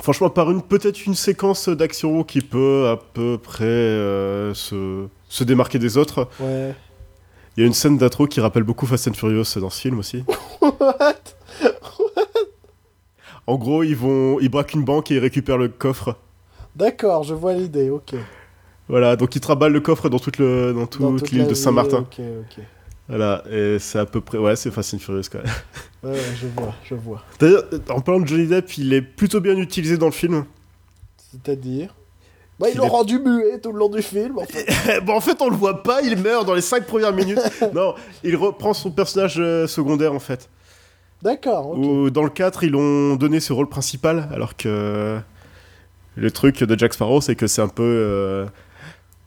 franchement, par une peut-être une séquence d'action qui peut à peu près se, se démarquer des autres. Ouais. Il y a une scène d'intro qui rappelle beaucoup Fast and Furious dans ce film aussi. What? En gros, ils vont, ils braquent une banque et ils récupèrent le coffre. D'accord, je vois l'idée, ok. Voilà, donc ils traballent le coffre dans toute, le, dans Dans toute l'île de Saint-Martin. Ok, ok. Voilà, et c'est à peu près. Ouais, c'est Fast and Furious quand même. Ouais, ouais, je vois, je vois. D'ailleurs, en parlant de Johnny Depp, il est plutôt bien utilisé dans le film. C'est-à-dire? Bah, ils Il l'ont est- rendu muet tout le long du film, en fait. bon, en fait, on le voit pas, il meurt dans les 5 premières minutes. non, il reprend son personnage euh, secondaire en fait. D'accord, ok. Ou dans le 4, ils l'ont donné ce rôle principal, alors que le truc de Jack Sparrow, c'est que c'est un peu. euh,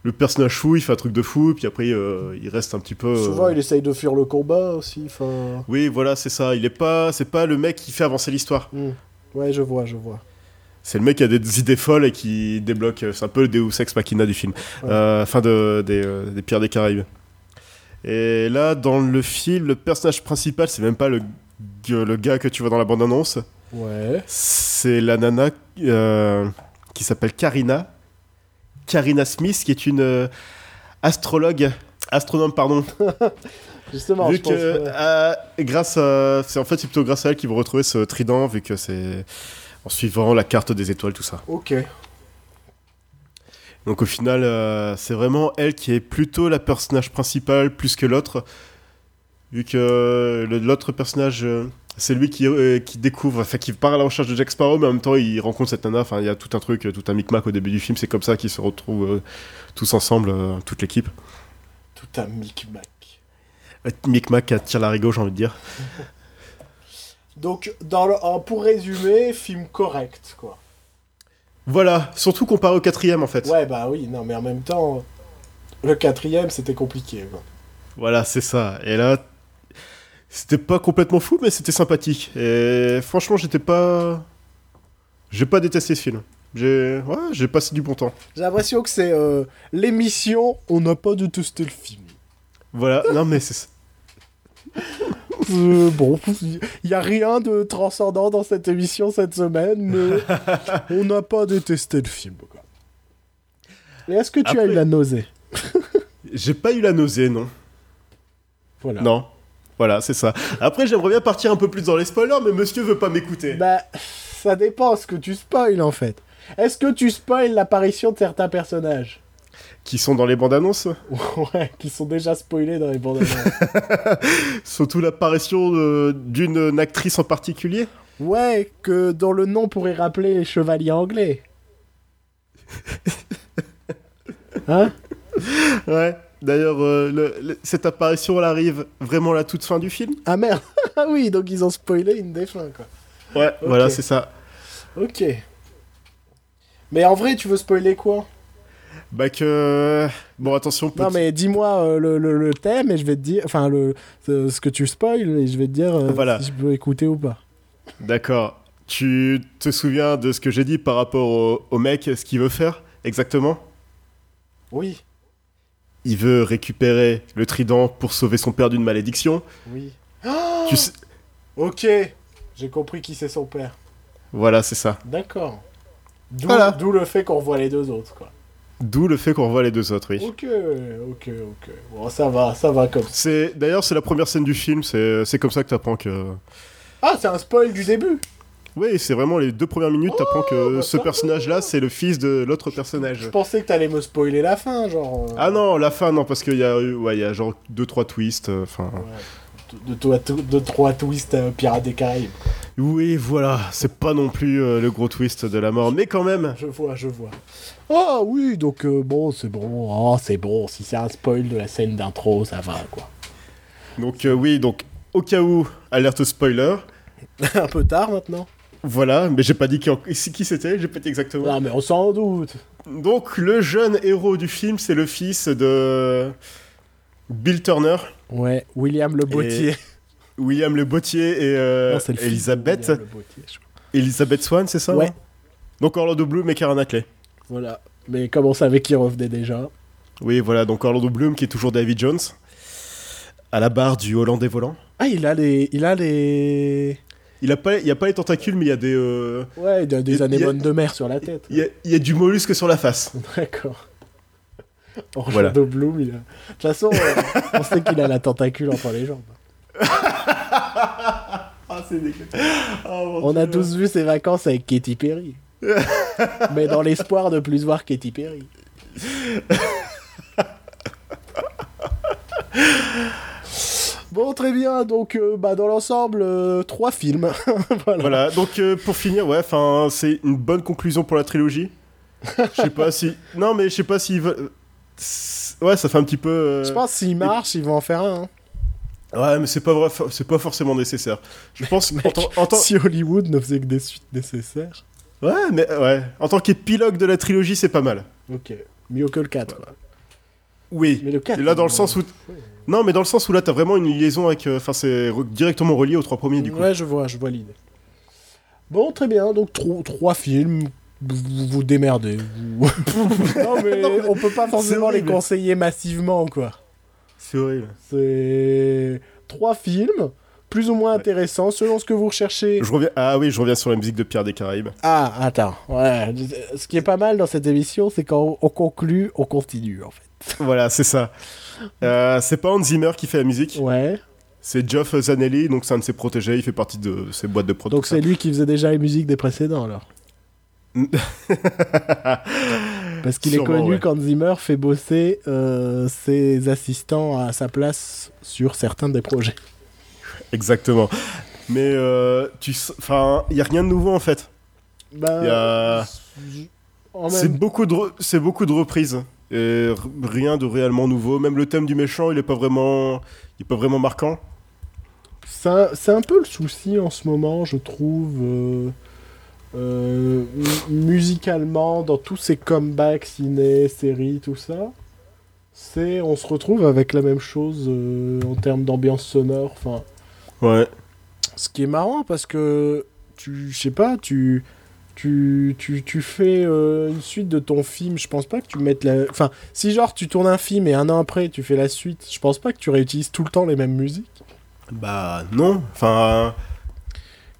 le personnage fou, il fait un truc de fou, puis après, euh, il reste un petit peu. Souvent, il essaye de fuir le combat aussi, enfin... Oui, voilà, c'est ça. Il est pas, c'est pas le mec qui fait avancer l'histoire. Hmm. Ouais, je vois, je vois. C'est le mec qui a des idées folles et qui débloque. euh, C'est un peu le Deus Ex Machina du film. Ouais. Euh, Enfin, de, des, euh, des Pires des Caraïbes. Et là, dans le film, le personnage principal, c'est même pas le, le gars que tu vois dans la bande-annonce. Ouais. C'est la nana euh, qui s'appelle Karina. Karina Smith, qui est une astrologue. Astronome, pardon. Justement, vu je que, grâce à. C'est en fait, c'est plutôt grâce à elle qu'ils vont retrouver ce trident, vu que c'est. En suivant la carte des étoiles, tout ça. Ok. Donc au final, euh, c'est vraiment elle qui est plutôt la personnage principale plus que l'autre. Vu que l'autre personnage, euh, c'est lui qui, euh, qui découvre, enfin qui part à la recherche de Jack Sparrow, mais en même temps il rencontre cette nana. Enfin, il y a tout un truc, tout un micmac au début du film. C'est comme ça qu'ils se retrouvent tous ensemble, toute l'équipe. Tout un micmac. Micmac à tire larigot, j'ai envie de dire. Donc, dans le... pour résumer, film correct, quoi. Voilà, surtout comparé au quatrième en fait. Ouais, bah oui, non, mais en même temps, le quatrième, c'était compliqué, quoi. Voilà, c'est ça. Et là, c'était pas complètement fou, mais c'était sympathique. Et franchement, j'étais pas. J'ai pas détesté ce film. J'ai ouais, j'ai passé du bon temps. J'ai l'impression que c'est euh, l'émission « On n'a pas détesté le film Voilà, non mais c'est ça. ». Euh, bon, il n'y a rien de transcendant dans cette émission cette semaine, mais on n'a pas détesté le film, quoi. Et est-ce que tu as eu la nausée J'ai pas eu la nausée, non. Voilà. Non. Voilà, c'est ça. Après, j'aimerais bien partir un peu plus dans les spoilers, mais monsieur veut pas m'écouter. Bah, ça dépend ce que tu spoil, en fait. Est-ce que tu spoil l'apparition de certains personnages? Qui sont dans les bandes annonces Ouais, qui sont déjà spoilés dans les bandes annonces. Surtout l'apparition de- d'une actrice en particulier Ouais, que dont le nom pourrait rappeler les chevaliers anglais. Hein? Ouais. D'ailleurs, euh, cette apparition, elle arrive vraiment à la toute fin du film Ah merde Ah oui, donc ils ont spoilé une des fins, quoi. Ouais, voilà, c'est ça. Ok. Mais en vrai, tu veux spoiler quoi? Bah que... Bon, attention, Non, mais dis-moi euh, le, le- le thème et je vais te dire. Enfin, le, ce que tu spoil et je vais te dire euh, Voilà. si je peux écouter ou pas. D'accord. Tu te souviens de ce que j'ai dit par rapport au, au mec, ce qu'il veut faire exactement? Oui. Il veut récupérer le trident pour sauver son père d'une malédiction. Oui. Tu sais... Ok. J'ai compris qui c'est son père. Voilà, c'est ça. D'accord. D'où Voilà. d'où le fait qu'on voit les deux autres, quoi. D'où le fait qu'on revoit les deux autres, oui. Ok, ok, ok. Bon, ça va, ça va comme ça. C'est d'ailleurs c'est la première scène du film, c'est comme ça que t'apprends que Ah, c'est un spoil du début oui c'est vraiment les deux premières minutes t'apprends que bah, ce ça personnage là c'est le fils de l'autre personnage. Je pensais que t'allais me spoiler la fin, genre... euh, Ah non la fin non parce qu'il y a eu ouais il y a genre deux trois twists euh, enfin Ouais. De, toi- de trois twists euh, Pirates des Caraïbes. oui voilà c'est pas non plus euh, le gros twist de la mort mais quand même Je vois, je vois. Ah oui, donc euh, bon, c'est bon. Oh, c'est bon. Si c'est un spoil de la scène d'intro, ça va, quoi. donc euh, oui donc au cas où alerte spoiler un peu tard maintenant. voilà mais j'ai pas dit qui, qui c'était j'ai pas dit exactement. Non, mais on s'en doute. Donc le jeune héros du film c'est le fils de Bill Turner. Ouais, William le Bottier. William Le Bottier et euh, Non, le Elisabeth, William Le Bottier, je crois. Elisabeth Swan, c'est ça Ouais. hein? Donc Orlando Bloom et Karen. Voilà. Mais comme on savait qu'il revenait déjà. Oui, voilà, donc Orlando Bloom qui est toujours David Jones, à la barre du Hollandais volant. Ah, il a les... Il a les... Il a pas, il y a pas les tentacules, mais il y a des, euh, Ouais, il a des y a- anémones de mer sur la tête. il y a, il y a du mollusque sur la face. D'accord. Voilà. Orlando Bloom, il a... De toute façon, euh, on sait qu'il a la tentacule entre les jambes. Ah, c'est dégueulasse. On a tous vu ses vacances avec Katy Perry. Mais dans l'espoir de plus voir Katy Perry. Bon, très bien. Donc, euh, bah, dans l'ensemble, euh, trois films. voilà. Voilà, donc euh, pour finir, ouais, enfin, c'est une bonne conclusion pour la trilogie. Je sais pas si, non, mais je sais pas s'ils veulent. Ouais, ça fait un petit peu. Je pense que s'il marche, ils vont en faire un. hein. Ouais, mais c'est pas vrai, c'est pas forcément nécessaire. Je pense Mec, en tant- en tant- Si Hollywood ne faisait que des suites nécessaires. Ouais, mais ouais, en tant qu'épilogue de la trilogie, c'est pas mal. Ok. Mieux que le 4. quoi. Oui. Mais le 4. Et là, dans le sens où, Ouais. non, mais dans le sens où là, t'as vraiment une liaison avec, euh, enfin, c'est re- directement relié aux trois premiers du coup. Ouais, je vois, je vois l'idée. Bon, très bien. Donc, tro- trois films. Vous vous démerdez. vous- non, mais Non, mais on peut pas forcément les conseiller massivement, quoi. C'est horrible. C'est trois films, plus ou moins intéressants, selon ce que vous recherchez. Je reviens. Ah oui, je reviens sur la musique de Pierre des Caraïbes. Ah, attends. Ouais. Ce qui est pas mal dans cette émission, c'est quand on conclut, on continue, en fait. voilà, c'est ça. Euh, c'est pas Hans Zimmer qui fait la musique, Ouais. c'est Geoff Zanelli, donc c'est un de ses protégés, il fait partie de ses boîtes de Donc production. c'est lui qui faisait déjà les musiques des précédents, alors. Parce qu'il est connu ouais. quand Zimmer fait bosser euh, ses assistants à sa place sur certains des projets. Exactement. Mais euh, tu, enfin, il y a rien de nouveau en fait. Bah, C'est beaucoup de, c'est beaucoup de reprises et rien de réellement nouveau. Même le thème du méchant, il est pas vraiment, il est pas vraiment marquant. C'est un, peu le souci en ce moment, je trouve, euh, euh, mu- musicalement, dans tous ces comebacks, ciné, séries, tout ça. C'est, on se retrouve avec la même chose euh, en termes d'ambiance sonore. Enfin, Ouais. ce qui est marrant parce que tu, je sais pas, tu, tu, tu, tu fais euh, une suite de ton film. Je pense pas que tu mettes la, enfin, si genre tu tournes un film et un an après tu fais la suite, je pense pas que tu réutilises tout le temps les mêmes musiques. Bah non. Enfin,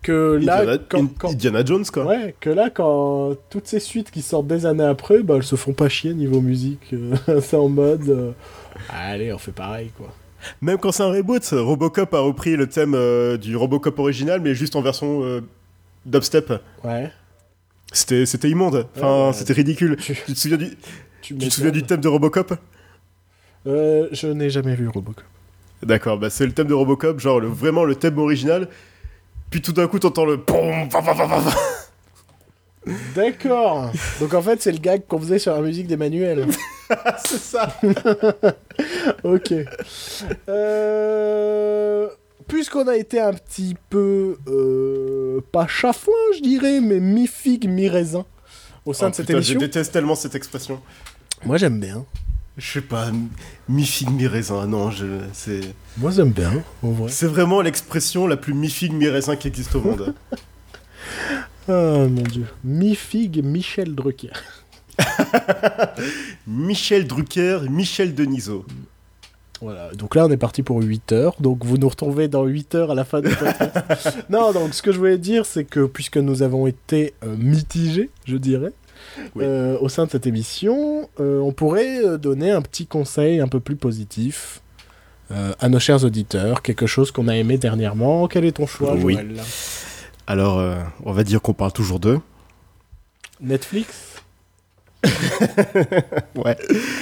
Que là, Indiana, quand, In- quand- Indiana Jones quoi. Ouais, que là, quand toutes ces suites qui sortent des années après, bah, elles se font pas chier niveau musique. euh, c'est en mode. euh, Allez, on fait pareil, quoi. Même quand c'est un reboot, Robocop a repris le thème euh, du Robocop original, mais juste en version euh, dubstep. Ouais. C'était, c'était immonde. Enfin, Ouais, c'était ridicule. Tu, Tu te souviens du, tu tu te souviens du thème de Robocop? Euh, Je n'ai jamais vu Robocop. D'accord, bah c'est le thème de Robocop, genre le, vraiment le thème original. Puis tout d'un coup, t'entends le D'accord. Donc en fait, c'est le gag qu'on faisait sur la musique d'Emmanuel. c'est ça. ok. Euh, Puisqu'on a été un petit peu. euh, pas chafouin, je dirais, mais mi-figue, mi-raisin au sein Oh, de cette putain, émission. Je déteste tellement cette expression. Moi j'aime bien. Je sais pas, mi-figue, mi-raisin, non, je, c'est... Moi j'aime bien, en vrai. C'est vraiment l'expression la plus mi-figue, mi-raisin qui existe au monde. Ah mon dieu. Mi-figue, Michel Drucker. Michel Drucker, Michel Denisot. Voilà, donc là on est parti pour 8 heures, donc vous nous retrouvez dans 8 heures à la fin du podcast. non, donc ce que je voulais dire, c'est que puisque nous avons été euh, mitigés, je dirais, Oui. euh, au sein de cette émission, euh, on pourrait donner un petit conseil un peu plus positif à nos chers auditeurs, quelque chose qu'on a aimé dernièrement. Quel est ton choix, Oui. Joël? Alors, euh, on va dire qu'on parle toujours d'eux. Netflix Ouais.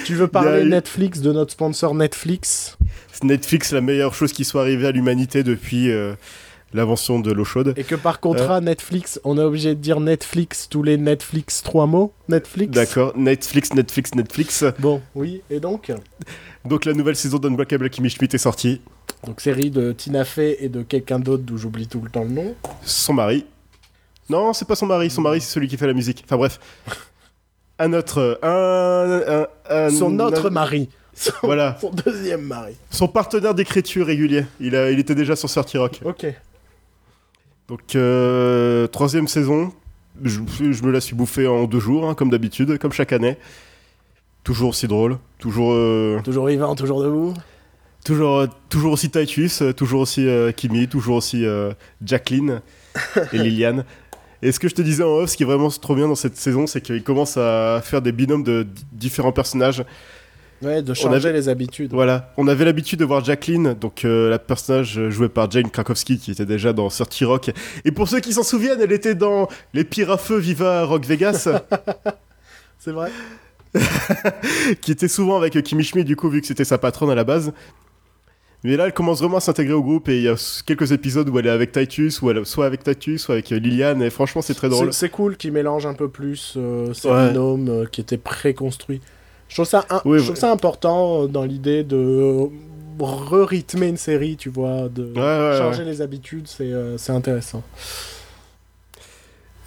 Tu veux parler eu- Netflix de notre sponsor Netflix? Netflix, la meilleure chose qui soit arrivée à l'humanité depuis euh, l'invention de l'eau chaude. Et que par contrat, Netflix, on est obligé de dire Netflix tous les Netflix trois mots Netflix D'accord, Netflix, Netflix, Netflix. Bon, oui, et donc Donc la nouvelle saison d'Unbreakable Kimmy Schmidt est sortie. Donc série de Tina Fey et de quelqu'un d'autre d'où j'oublie tout le temps le nom. Son mari. Non, c'est pas son mari. Son mari, c'est celui qui fait la musique. Enfin bref. Un autre. Un. un, un- Son autre un- mari. Son, Voilà. son deuxième mari. Son partenaire d'écriture régulier. Il, a, il était déjà sur Sorty Rock. Ok. Donc, euh, troisième saison. Je, je me la suis bouffée en deux jours, hein, comme d'habitude, comme chaque année. Toujours aussi drôle. Toujours. euh, Toujours vivant, toujours debout. Toujours, euh, toujours aussi Titus, euh, toujours aussi Kimi, toujours aussi Jacqueline et Liliane. Et ce que je te disais en off, ce qui est vraiment trop bien dans cette saison, c'est qu'il commence à faire des binômes de différents personnages. Ouais, de changer avait- les habitudes. Voilà, on avait l'habitude de voir Jacqueline, donc euh, la personnage jouée par Jane Krakowski, qui était déjà dans Surty Rock. Et pour ceux qui s'en souviennent, elle était dans Les Pires à Feu Viva Rock Vegas, C'est vrai qui était souvent avec Kimi Schmidt, du coup, vu que c'était sa patronne à la base. Mais là, elle commence vraiment à s'intégrer au groupe et il y a quelques épisodes où elle est avec Titus, ou elle est soit avec Titus, soit avec euh, Liliane, et franchement, c'est très drôle. C'est c'est cool qu'ils mélangent un peu plus euh, ces Ouais. binômes euh, qui étaient préconstruits. Je trouve ça, un- Oui, je trouve ouais. ça important euh, dans l'idée de euh, re-rythmer une série, tu vois, de Ouais, ouais, changer les habitudes, c'est euh, intéressant.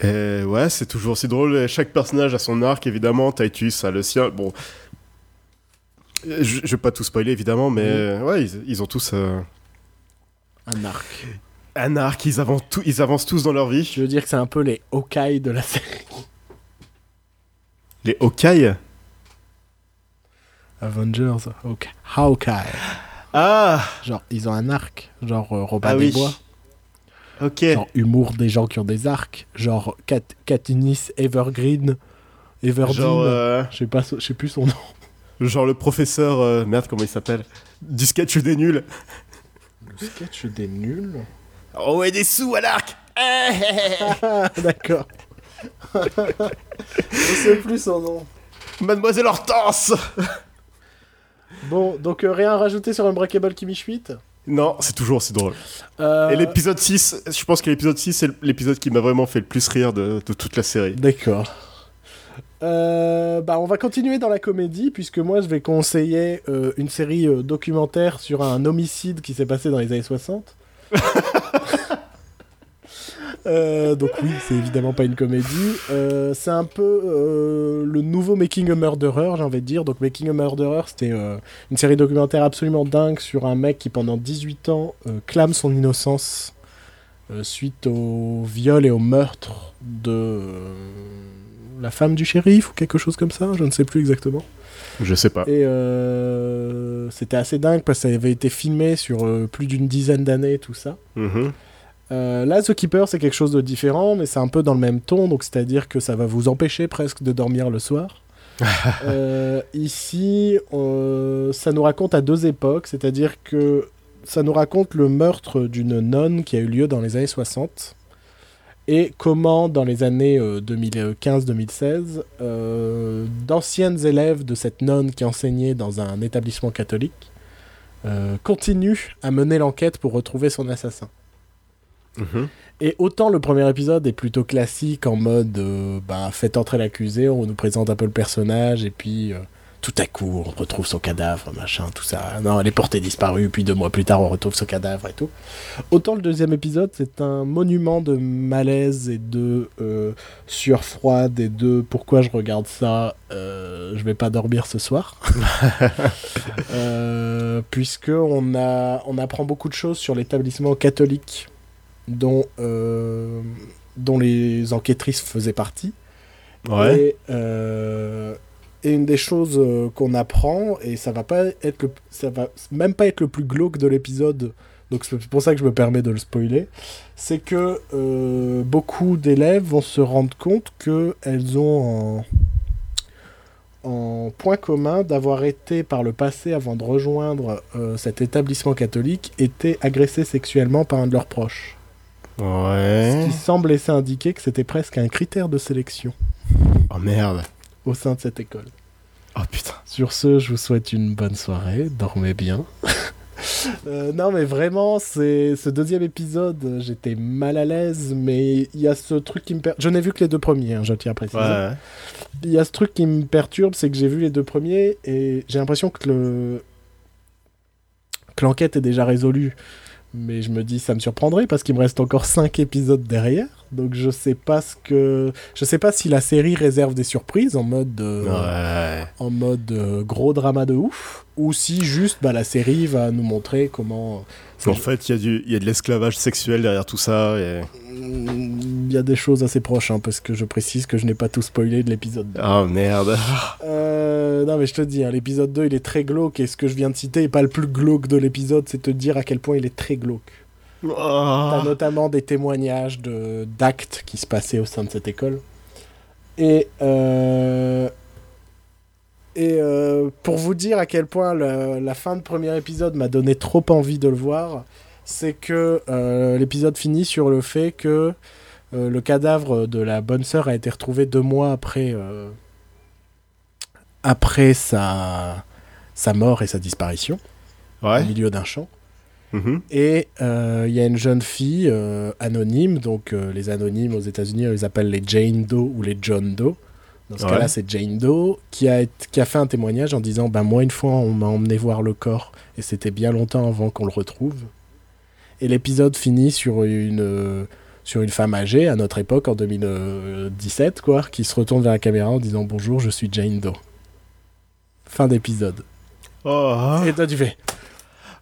Et ouais, c'est toujours aussi drôle. Chaque personnage a son arc, évidemment. Titus a le sien. Bon. Je, je vais pas tout spoiler, évidemment, mais euh, ouais, ils, ils ont tous euh, Un arc. un arc. Ils avancent, tout- ils avancent tous dans leur vie. Je veux dire que c'est un peu les Hawkeye de la série. Les Hawkeye? Avengers, Hawkeye. Hawkeye. Ah Genre, ils ont un arc. Genre euh, Robin Ah des oui. Bois. Ok. Genre humour des gens qui ont des arcs. Genre Kat Katniss Evergreen. Everdeen. Genre, euh, Je sais pas, je sais plus son nom. genre le professeur. euh, merde, comment il s'appelle? Du sketch des nuls. Le sketch des nuls? Oh, et des sous à l'arc Ah, d'accord. je sais plus son nom. Mademoiselle Hortense Bon, donc euh, rien à rajouter sur Unbreakable Kimmy Schmidt? Non, c'est toujours aussi drôle. Euh, Et l'épisode 6, je pense que l'épisode 6, c'est l'épisode qui m'a vraiment fait le plus rire de, de toute la série. D'accord. Euh, bah, on va continuer dans la comédie, puisque moi je vais conseiller euh, une série documentaire sur un homicide qui s'est passé dans les années 60. Euh, donc oui, c'est évidemment pas une comédie. Euh, c'est un peu euh, le nouveau Making a Murderer, j'ai envie de dire. Donc Making a Murderer, c'était une série documentaire absolument dingue sur un mec qui pendant 18 ans clame son innocence suite au viol et au meurtre de la femme du shérif ou quelque chose comme ça, je ne sais plus exactement. Je sais pas. Et c'était assez dingue parce que ça avait été filmé sur plus d'une dizaine d'années, tout ça. Mhm. Euh, là, The Keeper, c'est quelque chose de différent, mais c'est un peu dans le même ton, donc c'est-à-dire que ça va vous empêcher presque de dormir le soir. Euh, ici, euh, ça nous raconte à deux époques, c'est-à-dire que ça nous raconte le meurtre d'une nonne qui a eu lieu dans les années 60 et comment, dans les années euh, 2015-2016, euh, d'anciennes élèves de cette nonne qui enseignait dans un établissement catholique euh, continuent à mener l'enquête pour retrouver son assassin. Mhm. Et autant le premier épisode est plutôt classique en mode euh, bah, faites entrer l'accusé, on nous présente un peu le personnage et puis euh, tout à coup, on retrouve son cadavre, machin, tout ça. Non, elle est portée disparue, puis deux mois plus tard, on retrouve son cadavre et tout. Autant le deuxième épisode, c'est un monument de malaise et de euh, sueur froide et de pourquoi je regarde ça, euh, je vais pas dormir ce soir. euh, puisque on, a, on apprend beaucoup de choses sur l'établissement catholique dont, euh, dont les enquêtrices faisaient partie. Ouais. Et, euh, et une des choses euh, qu'on apprend, et ça va pas être le, ça va même pas être le plus glauque de l'épisode, donc c'est pour ça que je me permets de le spoiler, c'est que euh, beaucoup d'élèves vont se rendre compte qu'elles ont en, en point commun d'avoir été par le passé, avant de rejoindre euh, cet établissement catholique, été agressées sexuellement par un de leurs proches. Ce Ouais. qui semble laisser indiquer que c'était presque un critère de sélection Oh merde. au sein de cette école. Oh putain. Sur ce, je vous souhaite une bonne soirée, dormez bien. Euh, non mais vraiment, c'est ce deuxième épisode, j'étais mal à l'aise, mais il y a ce truc qui me per... Je n'ai vu que les deux premiers, hein, je tiens à préciser. Ouais. Il y a ce truc qui me perturbe, c'est que j'ai vu les deux premiers et j'ai l'impression que le que l'enquête est déjà résolue. Mais je me dis, ça me surprendrait parce qu'il me reste encore 5 épisodes derrière. Donc je sais pas ce que. Je sais pas si la série réserve des surprises en mode. euh, Ouais. en mode euh, gros drama de ouf, ou si juste bah, la série va nous montrer comment. En fait, il y, a du- il y a de l'esclavage sexuel derrière tout ça. Et... Il y a des choses assez proches, hein, parce que je précise que je n'ai pas tout spoilé de l'épisode 2. Oh merde. Euh, non, mais je te dis, hein, l'épisode 2 il est très glauque, et ce que je viens de citer est pas le plus glauque de l'épisode, c'est te dire à quel point il est très glauque. T'as Oh. notamment des témoignages de d'actes qui se passaient au sein de cette école. Et, euh, et euh, pour vous dire à quel point le- la fin de premier épisode m'a donné trop envie de le voir, c'est que euh, l'épisode finit sur le fait que euh, le cadavre de la bonne sœur a été retrouvé deux mois après, après sa, sa mort et sa disparition, au milieu d'un champ. Mhm. Et euh, il y a une jeune fille euh, anonyme, donc euh, les anonymes aux États-Unis, on les appelle les Jane Doe ou les John Doe. Dans ce Ouais. cas-là, c'est Jane Doe qui a, été- qui a fait un témoignage en disant ben, Moi, une fois, on m'a emmené voir le corps, et c'était bien longtemps avant qu'on le retrouve. Et l'épisode finit sur une, euh, sur une femme âgée, à notre époque, en 2017, quoi, qui se retourne vers la caméra en disant Bonjour, je suis Jane Doe. Fin d'épisode. Oh. Et toi, tu fais.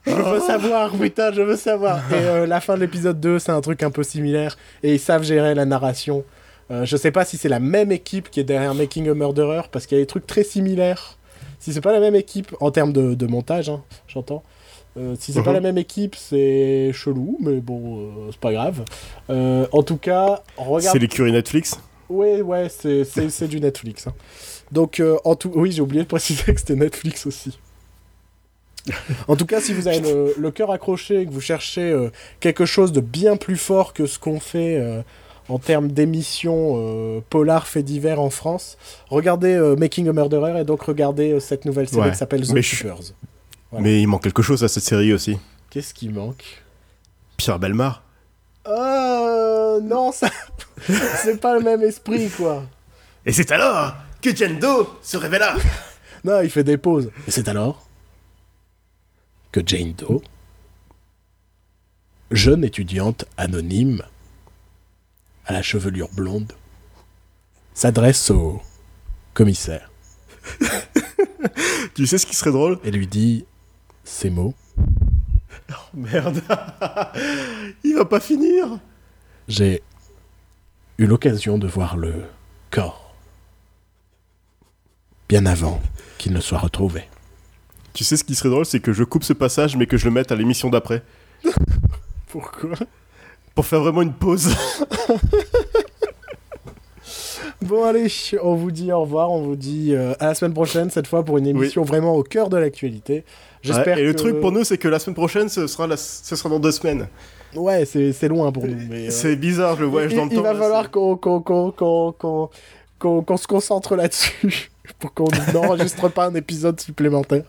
Je veux savoir, putain, je veux savoir. Et euh, la fin de l'épisode 2, c'est un truc un peu similaire. Et ils savent gérer la narration. Euh, je sais pas si c'est la même équipe qui est derrière Making a Murderer, parce qu'il y a des trucs très similaires. Si c'est pas la même équipe, en termes de, de montage, hein, j'entends. Euh, si c'est pas Mhm. la même équipe, c'est chelou, mais bon, euh, c'est pas grave. En tout cas, regarde. C'est l'écurie Netflix Ouais, ouais, c'est, du Netflix. hein. Donc, en tout... oui, j'ai oublié de préciser que c'était Netflix aussi. en tout cas, si vous avez le, le cœur accroché et que vous cherchez quelque chose de bien plus fort que ce qu'on fait en termes d'émissions euh, polar faits divers en France, regardez euh, Making a Murderer et donc regardez euh, cette nouvelle série Ouais, qui s'appelle The mais je- Keepers. Voilà. Mais il manque quelque chose à cette série aussi. Qu'est-ce qui manque? Pierre Belmar. Euh, non, ça... c'est pas le même esprit, quoi. Et c'est alors que Jendo se révéla. Non, il fait des pauses. Et c'est alors que Jane Doe, jeune étudiante anonyme à la chevelure blonde, s'adresse au commissaire Tu sais ce qui serait drôle? et lui dit ces mots. Merde. il va pas finir. J'ai eu l'occasion de voir le corps bien avant qu'il ne soit retrouvé. Tu sais ce qui serait drôle, c'est que je coupe ce passage, mais que je le mette à l'émission d'après. Pourquoi? Pour faire vraiment une pause. Bon allez, on vous dit au revoir, on vous dit euh, à la semaine prochaine, cette fois pour une émission vraiment au cœur de l'actualité. J'espère Ouais, et le truc pour nous, c'est que la semaine prochaine, ce sera, la... ce sera dans deux semaines. Ouais, c'est c'est loin pour nous. Euh, C'est bizarre le voyage il, dans le il temps. va là, falloir qu'on qu'on- qu'on- qu'on- qu'on- qu'on- qu'on se concentre là-dessus pour qu'on n'enregistre pas un épisode supplémentaire.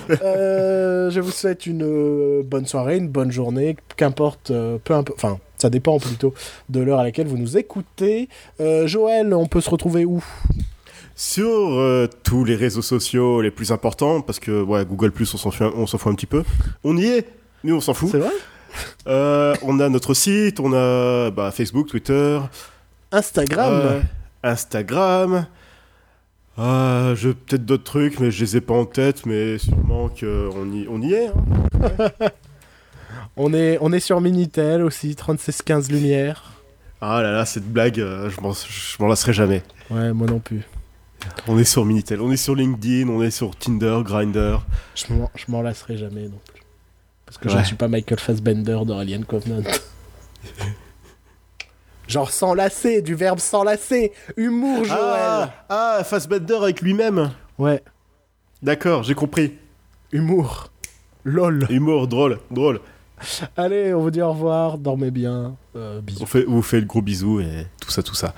Euh, je vous souhaite une euh, bonne soirée, une bonne journée, qu'importe, euh, peu importe, enfin, ça dépend plutôt de l'heure à laquelle vous nous écoutez. Euh, Joël, on peut se retrouver où? Sur euh, tous les réseaux sociaux les plus importants, parce que ouais, Google Plus, on s'en fout, on s'en fout un petit peu. On y est, nous on s'en fout. C'est vrai? Euh, on a notre site, on a bah, Facebook, Twitter, Instagram Instagram. Ah, je peut-être d'autres trucs, mais je les ai pas en tête, mais sûrement qu'on y, on y est. hein. on, est, on est sur Minitel aussi, 3615 Lumière. Ah là là, cette blague, euh, je m'en- lasserai jamais. Ouais, moi non plus. On est sur Minitel, on est sur LinkedIn, on est sur Tinder, Grinder. Je m'en- lasserai jamais non plus. Parce que je ne suis pas Michael Fassbender dans Alien Covenant. Genre s'enlacer, du verbe s'enlacer. Humour, Joël. Ah, ah Fassbender avec lui-même. Ouais, D'accord, j'ai compris. humour. LOL. Humour, drôle, drôle. Allez, on vous dit au revoir, dormez bien. Euh, On bisous. fait, on vous fait le gros bisou et tout ça, tout ça.